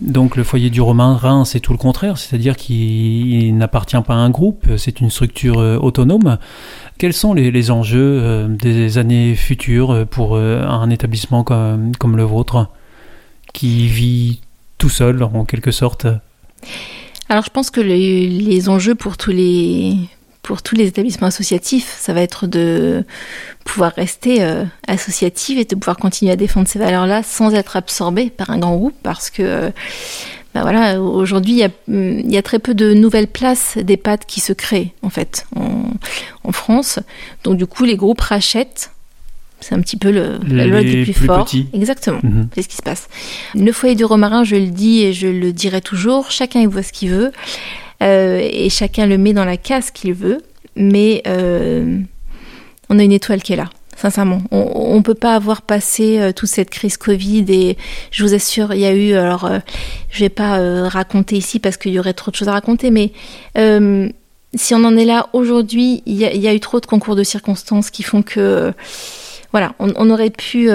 Donc le foyer du Romain Rhin, c'est tout le contraire, c'est-à-dire qu'il n'appartient pas à un groupe, c'est une structure euh, autonome. Quels sont les, enjeux euh, des années futures pour euh, un établissement comme, comme le vôtre, qui vit tout seul en quelque sorte? Alors je pense que les, les enjeux pour tous les pour tous les établissements associatifs, ça va être de pouvoir rester euh, associatif et de pouvoir continuer à défendre ces valeurs-là sans être absorbé par un grand groupe parce que bah voilà, aujourd'hui, il y, y a très peu de nouvelles places d'EHPAD qui se créent, en fait, en, en France. Donc, du coup, les groupes rachètent. C'est un petit peu le, la loi du plus, plus fort. petits. Exactement. Mhm. C'est ce qui se passe. Le foyer du Romarin, je le dis et je le dirai toujours, chacun y voit ce qu'il veut euh, et chacun le met dans la case qu'il veut. Mais euh, on a une étoile qui est là. Sincèrement, on ne peut pas avoir passé euh, toute cette crise Covid et je vous assure, il y a eu, alors je vais pas raconter ici parce qu'il y aurait trop de choses à raconter, mais si on en est là aujourd'hui, il y, a- eu trop de concours de circonstances qui font que, voilà, on, aurait pu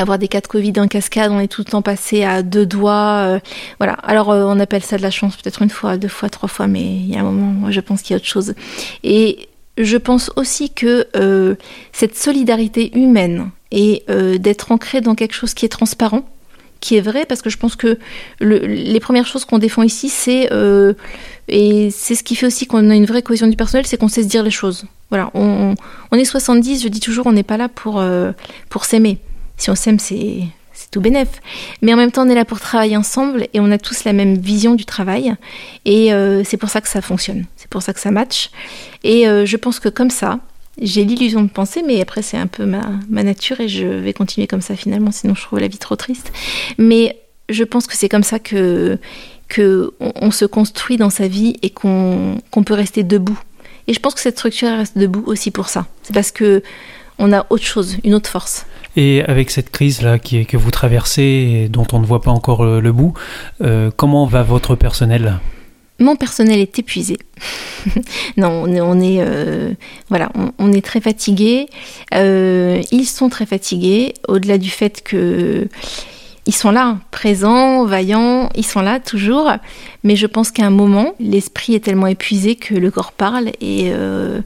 avoir des cas de Covid en cascade, on est tout le temps passé à deux doigts, euh, voilà. Alors euh, on appelle ça de la chance peut-être une fois, deux fois, trois fois, mais il y a un moment, moi, je pense qu'il y a autre chose. Et je pense aussi que euh, cette solidarité humaine et d'être ancré dans quelque chose qui est transparent, qui est vrai, parce que je pense que le- les premières choses qu'on défend ici, c'est et c'est ce qui fait aussi qu'on a une vraie cohésion du personnel, c'est qu'on sait se dire les choses. Voilà, on, on est 70, je dis toujours, on n'est pas là pour pour s'aimer. Si on s'aime, c'est tout bénef. Mais en même temps, on est là pour travailler ensemble et on a tous la même vision du travail. Et euh, c'est pour ça que ça fonctionne. C'est pour ça que ça match. Et euh, je pense que comme ça, j'ai l'illusion de penser, mais après c'est un peu ma, nature et je vais continuer comme ça finalement, sinon je trouve la vie trop triste. Mais je pense que c'est comme ça que, on, se construit dans sa vie et qu'on peut rester debout. Et je pense que cette structure reste debout aussi pour ça. C'est parce que on a autre chose, une autre force. Et avec cette crise-là qui que vous traversez et dont on ne voit pas encore le, le bout, euh, comment va votre personnel? Mon personnel est épuisé. non, on est, euh, voilà, on, est très fatigué. Euh, ils sont très fatigués, au-delà du fait que ils sont là, présents, vaillants, ils sont là toujours. Mais je pense qu'à un moment, l'esprit est tellement épuisé que le corps parle. Et euh,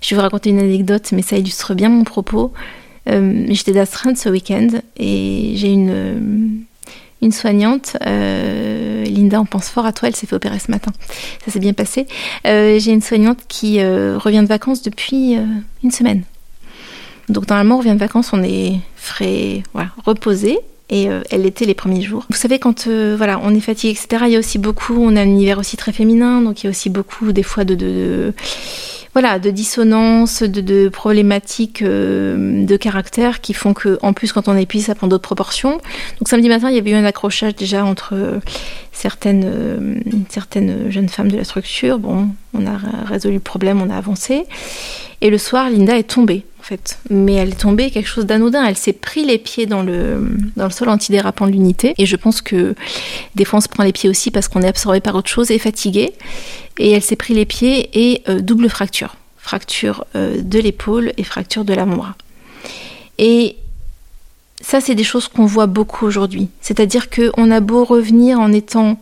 je vais vous raconter une anecdote, mais ça illustre bien mon propos. Euh, J'étais d'astreinte ce week-end et j'ai une euh, une soignante, euh, Linda, on pense fort à toi, elle s'est fait opérer ce matin. Ça s'est bien passé. J'ai une soignante qui revient de vacances depuis une semaine. Donc normalement, on revient de vacances, on est frais, voilà, reposé. Et elle l'était les premiers jours. Vous savez, quand voilà, on est fatigué, etc., il y a aussi beaucoup, on a un univers aussi très féminin, donc il y a aussi beaucoup, des fois, de- voilà, de dissonances, de, problématiques euh, de caractère qui font que, en plus, quand on est épuisé, ça prend d'autres proportions. Donc samedi matin, il y avait eu un accrochage déjà entre euh, certaines, euh, certaines jeunes femmes de la structure. Bon, on a résolu le problème, on a avancé. Et le soir, Linda est tombée, Mais elle est tombée quelque chose d'anodin. Elle s'est pris les pieds dans le, dans le sol antidérapant de l'unité. Et je pense que des fois, on se prend les pieds aussi parce qu'on est absorbé par autre chose et fatigué. Et elle s'est pris les pieds et euh, double fracture. Fracture euh, de l'épaule et fracture de l'avant-bras. Et ça, c'est des choses qu'on voit beaucoup aujourd'hui. C'est-à-dire qu'on a beau revenir en étant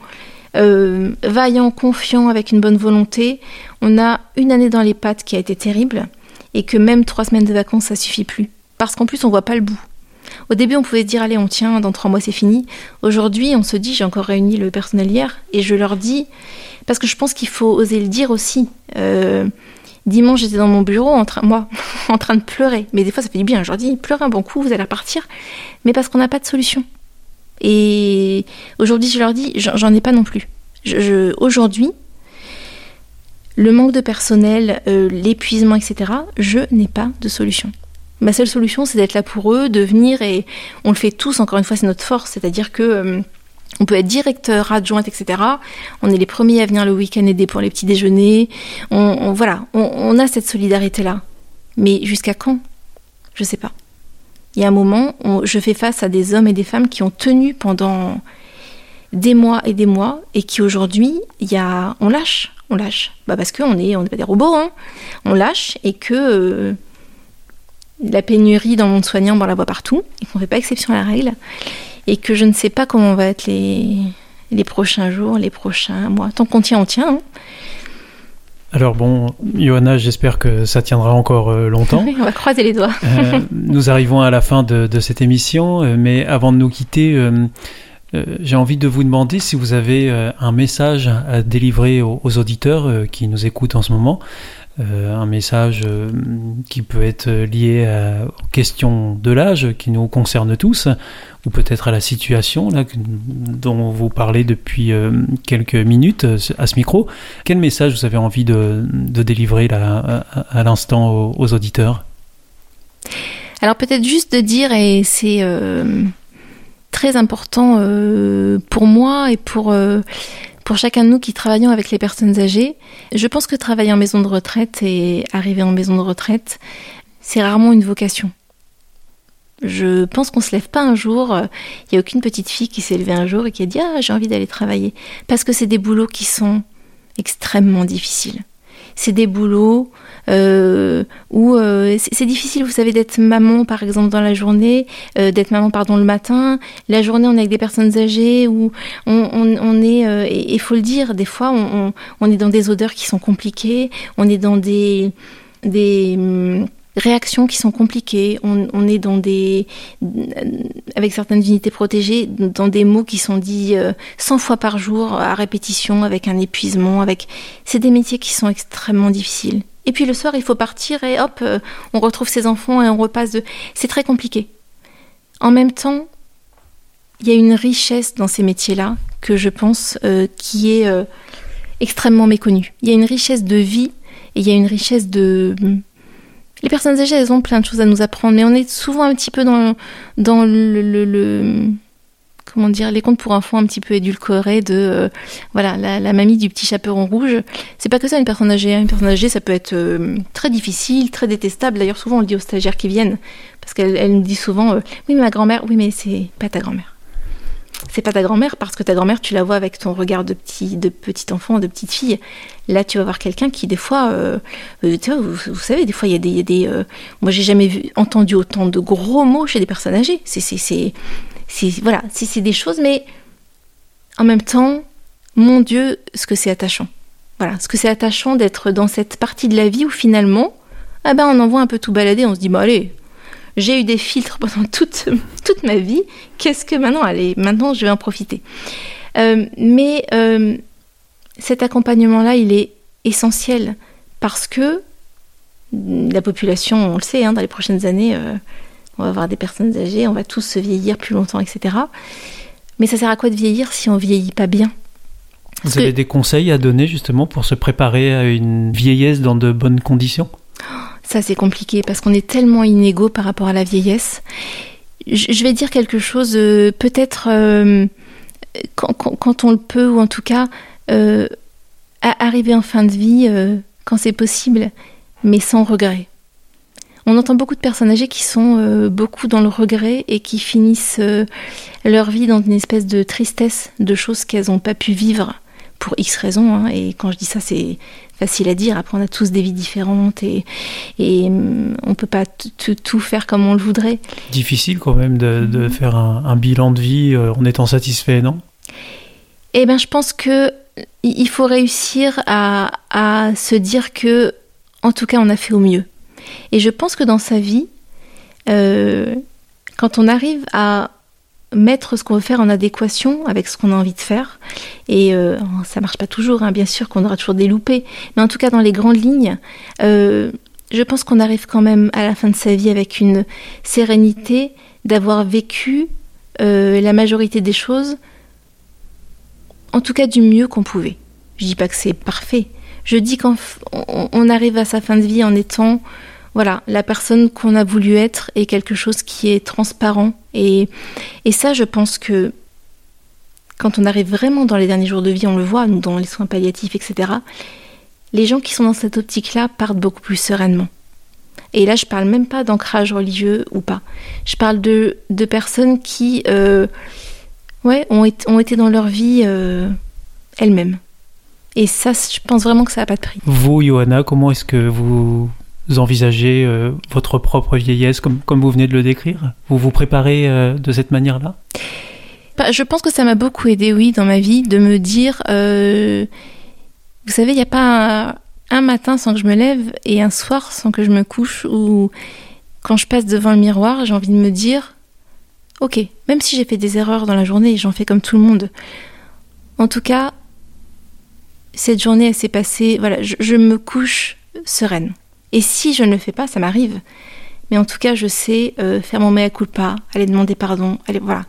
euh, vaillant, confiant, avec une bonne volonté, on a une année dans les pattes qui a été terrible et que même trois semaines de vacances, ça suffit plus. Parce qu'en plus, on voit pas le bout. Au début, on pouvait se dire, allez, on tient, dans trois mois, c'est fini. Aujourd'hui, on se dit, j'ai encore réuni le personnel hier, et je leur dis, parce que je pense qu'il faut oser le dire aussi. Euh, dimanche, j'étais dans mon bureau, en train, moi, en train de pleurer. Mais des fois, ça fait du bien. Je leur dis, pleurez un bon coup, vous allez repartir. Mais parce qu'on n'a pas de solution. Et aujourd'hui, je leur dis, j'en ai pas non plus. Je- aujourd'hui, le manque de personnel, euh, l'épuisement, etc., je n'ai pas de solution. Ma seule solution, c'est d'être là pour eux, de venir et on le fait tous, encore une fois, c'est notre force, c'est-à-dire que euh, on peut être directeur, adjointe, etc. On est les premiers à venir le week-end aider pour les petits déjeuners. On, voilà, on, a cette solidarité-là. Mais jusqu'à quand? Je sais pas. Il y a un moment, je fais face à des hommes et des femmes qui ont tenu pendant des mois et des mois et qui aujourd'hui, il y a, on lâche, on lâche. Bah parce qu'on est, on n'est pas des robots, hein. On lâche et que euh, la pénurie dans le monde soignant, on la voit partout et qu'on ne fait pas exception à la règle et que je ne sais pas comment va être les, les prochains jours, les prochains mois. Tant qu'on tient, on tient. hein. Alors bon, Johanna, j'espère que ça tiendra encore euh, longtemps. Oui, on va croiser les doigts. Euh, nous arrivons à la fin de, de cette émission, mais avant de nous quitter, euh, j'ai envie de vous demander si vous avez euh, un message à délivrer aux, auditeurs euh, qui nous écoutent en ce moment. euh, un message euh, qui peut être lié à- aux questions de l'âge qui nous concerne tous, ou peut-être à la situation dont vous parlez depuis euh, quelques minutes euh, à ce micro. Quel message vous avez envie de, délivrer à, l'instant aux, auditeurs? Alors peut-être juste de dire, et c'est euh, très important euh, pour moi et pour, euh, pour chacun de nous qui travaillons avec les personnes âgées, je pense que travailler en maison de retraite et arriver en maison de retraite, c'est rarement une vocation. Je pense qu'on se lève pas un jour, euh, il n'y a aucune petite fille qui s'est levée un jour et qui a dit Ah, j'ai envie d'aller travailler. Parce que c'est des boulots qui sont extrêmement difficiles. C'est des boulots euh, où euh, c'est difficile, vous savez, d'être maman, par exemple, dans la journée, euh, d'être maman, pardon, le matin. La journée, on est avec des personnes âgées, où on, est, euh, et il faut le dire, des fois, on, est dans des odeurs qui sont compliquées, on est dans des, des hum, réactions qui sont compliquées, on, est dans des, avec certaines unités protégées, dans des mots qui sont dits euh, 100 fois par jour, à répétition, avec un épuisement. C'est des métiers qui sont extrêmement difficiles. Et puis le soir, il faut partir et hop, euh, on retrouve ses enfants et on repasse de... C'est très compliqué. En même temps, il y a une richesse dans ces métiers-là que je pense euh, qui est euh, extrêmement méconnue. Il y a une richesse de vie et il y a une richesse de... Les personnes âgées, elles ont plein de choses à nous apprendre, mais on est souvent un petit peu dans, dans le- comment dire, les contes pour enfants un petit peu édulcorés de, euh, voilà, la, mamie du petit chaperon rouge. C'est pas que ça une personne âgée. hein. Une personne âgée, ça peut être euh, très difficile, très détestable. D'ailleurs, souvent on le dit aux stagiaires qui viennent, parce qu'elle elle nous dit souvent, euh, oui, mais ma grand-mère, oui, mais c'est pas ta grand-mère. C'est pas ta grand-mère parce que ta grand-mère, tu la vois avec ton regard de petit, de petit enfant, de petite fille. Là, tu vas voir quelqu'un qui, des fois, euh, euh, tu vois, vous, savez, des fois, il y a des, y a des euh, moi, j'ai jamais entendu autant de gros mots chez des personnes âgées. C'est, c'est, voilà, c'est, des choses, mais en même temps, mon Dieu, ce que c'est attachant. Voilà, ce que c'est attachant d'être dans cette partie de la vie où finalement, ah ben, on en voit un peu tout balader, on se dit, bah allez, j'ai eu des filtres pendant toute, toute ma vie, qu'est-ce que maintenant, allez, maintenant je vais en profiter. Euh, mais euh, cet accompagnement-là, il est essentiel parce que la population, on le sait, hein, dans les prochaines années, euh, on va avoir des personnes âgées, on va tous se vieillir plus longtemps, etc. Mais ça sert à quoi de vieillir si on vieillit pas bien? Vous Parce avez que- des conseils à donner justement pour se préparer à une vieillesse dans de bonnes conditions? Ça, c'est compliqué parce qu'on est tellement inégaux par rapport à la vieillesse. Je vais dire quelque chose, euh, peut-être euh, quand, on le peut, ou en tout cas, euh, arriver en fin de vie quand c'est possible, mais sans regret. On entend beaucoup de personnes âgées qui sont beaucoup dans le regret et qui finissent leur vie dans une espèce de tristesse de choses qu'elles n'ont pas pu vivre pour X raisons. hein. Et quand je dis ça, c'est facile à dire. Après, on a tous des vies différentes et, et hum, on peut pas tout faire comme on le voudrait. Difficile quand même de, de Mhm. faire un, un bilan de vie euh, en étant satisfait, non? Eh ben, je pense que i- il faut réussir à, à se dire que, en tout cas, on a fait au mieux. Et je pense que dans sa vie, euh, quand on arrive à mettre ce qu'on veut faire en adéquation avec ce qu'on a envie de faire, et euh, ça marche pas toujours, hein, bien sûr qu'on aura toujours des loupés, mais en tout cas dans les grandes lignes, euh, je pense qu'on arrive quand même à la fin de sa vie avec une sérénité d'avoir vécu euh, la majorité des choses en tout cas du mieux qu'on pouvait. Je dis pas que c'est parfait. Je dis qu'on on arrive à sa fin de vie en étant voilà, la personne qu'on a voulu être et quelque chose qui est transparent. Et, et ça, je pense que quand on arrive vraiment dans les derniers jours de vie, on le voit, nous, dans les soins palliatifs, etc., les gens qui sont dans cette optique-là partent beaucoup plus sereinement. Et là, je parle même pas d'ancrage religieux ou pas. Je parle de, de personnes qui euh, ouais, ont, été, ont été dans leur vie euh, elles-mêmes. Et ça, je pense vraiment que ça n'a pas de prix. Vous, Johanna, comment est-ce que vous envisagez euh, votre propre vieillesse comme, comme vous venez de le décrire? Vous vous préparez euh, de cette manière-là? Bah, Je pense que ça m'a beaucoup aidé, oui, dans ma vie, de me dire, euh, vous savez, il n'y a pas un, matin sans que je me lève et un soir sans que je me couche ou quand je passe devant le miroir, j'ai envie de me dire, ok, même si j'ai fait des erreurs dans la journée, j'en fais comme tout le monde. En tout cas, cette journée, elle s'est passée, voilà, je me couche sereine. Et si je ne le fais pas, ça m'arrive. Mais en tout cas, je sais euh, faire mon mea culpa, aller demander pardon, aller voilà.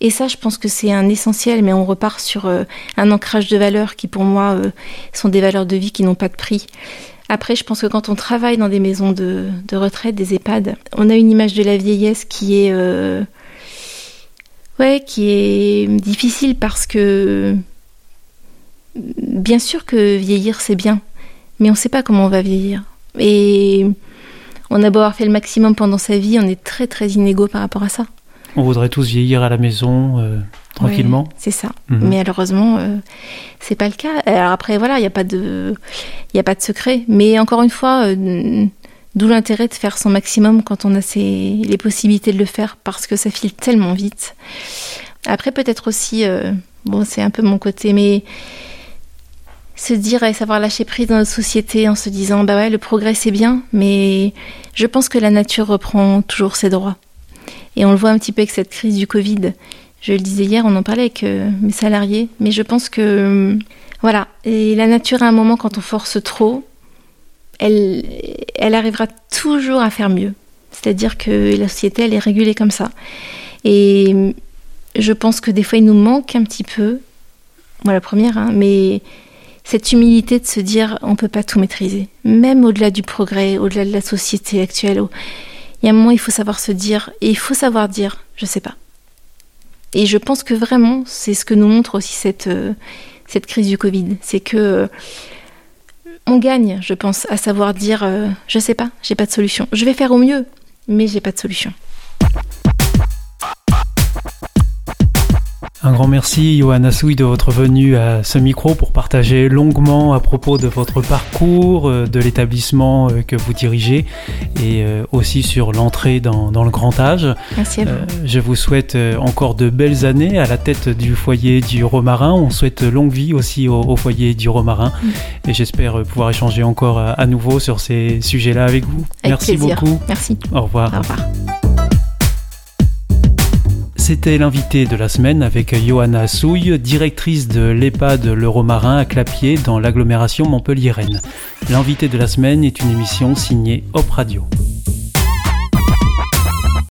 Et ça, je pense que c'est un essentiel, mais on repart sur euh, un ancrage de valeurs qui, pour moi, euh, sont des valeurs de vie qui n'ont pas de prix. Après, je pense que quand on travaille dans des maisons de, retraite, des EHPAD, on a une image de la vieillesse qui est, ouais, qui est difficile parce que, bien sûr que vieillir c'est bien, mais on ne sait pas comment on va vieillir. Et on a beau avoir fait le maximum pendant sa vie, on est très très inégaux par rapport à ça. On voudrait tous vieillir à la maison, euh, tranquillement. C'est ça. Mhm. Mais malheureusement, euh, c'est pas le cas. Alors après, voilà, il n'y a pas de, il a pas de secret. Mais encore une fois, euh, d'où l'intérêt de faire son maximum quand on a ses, les possibilités de le faire, parce que ça file tellement vite. Après, peut-être aussi, euh, bon, c'est un peu mon côté, mais se dire et savoir lâcher prise dans notre société en se disant, bah ouais, le progrès c'est bien, mais je pense que la nature reprend toujours ses droits. Et on le voit un petit peu avec cette crise du Covid. Je le disais hier, on en parlait avec euh, mes salariés, mais je pense que euh, voilà, et la nature à un moment quand on force trop, elle, elle arrivera toujours à faire mieux. C'est-à-dire que la société, elle est régulée comme ça. Et je pense que des fois, il nous manque un petit peu, moi la première, hein, mais cette humilité de se dire on peut pas tout maîtriser, même au-delà du progrès, au-delà de la société actuelle. Il y a un moment, il faut savoir se dire, et il faut savoir dire, je sais pas. Et je pense que vraiment, c'est ce que nous montre aussi cette, euh, cette crise du Covid. C'est que euh, on gagne, je pense, à savoir dire, euh, je sais pas, j'ai pas de solution. Je vais faire au mieux, mais j'ai pas de solution. Un grand merci, Johanna Soui, de votre venue à ce micro pour partager longuement à propos de votre parcours, euh, de l'établissement euh, que vous dirigez et euh, aussi sur l'entrée dans, dans le grand âge. Merci à vous. Je vous souhaite encore de belles années à la tête du foyer du Romarin. On souhaite longue vie aussi au, au foyer du Romarin. Mm. Et j'espère pouvoir échanger encore à, à nouveau sur ces sujets-là avec vous. Avec Merci plaisir. beaucoup. Merci. Au revoir. Au revoir. C'était l'invité de la semaine avec Johanna Souille, directrice de l'EHPAD Le Romarin à Clapier dans l'agglomération Montpellier-Rennes. L'invité de la semaine est une émission signée Hop Radio.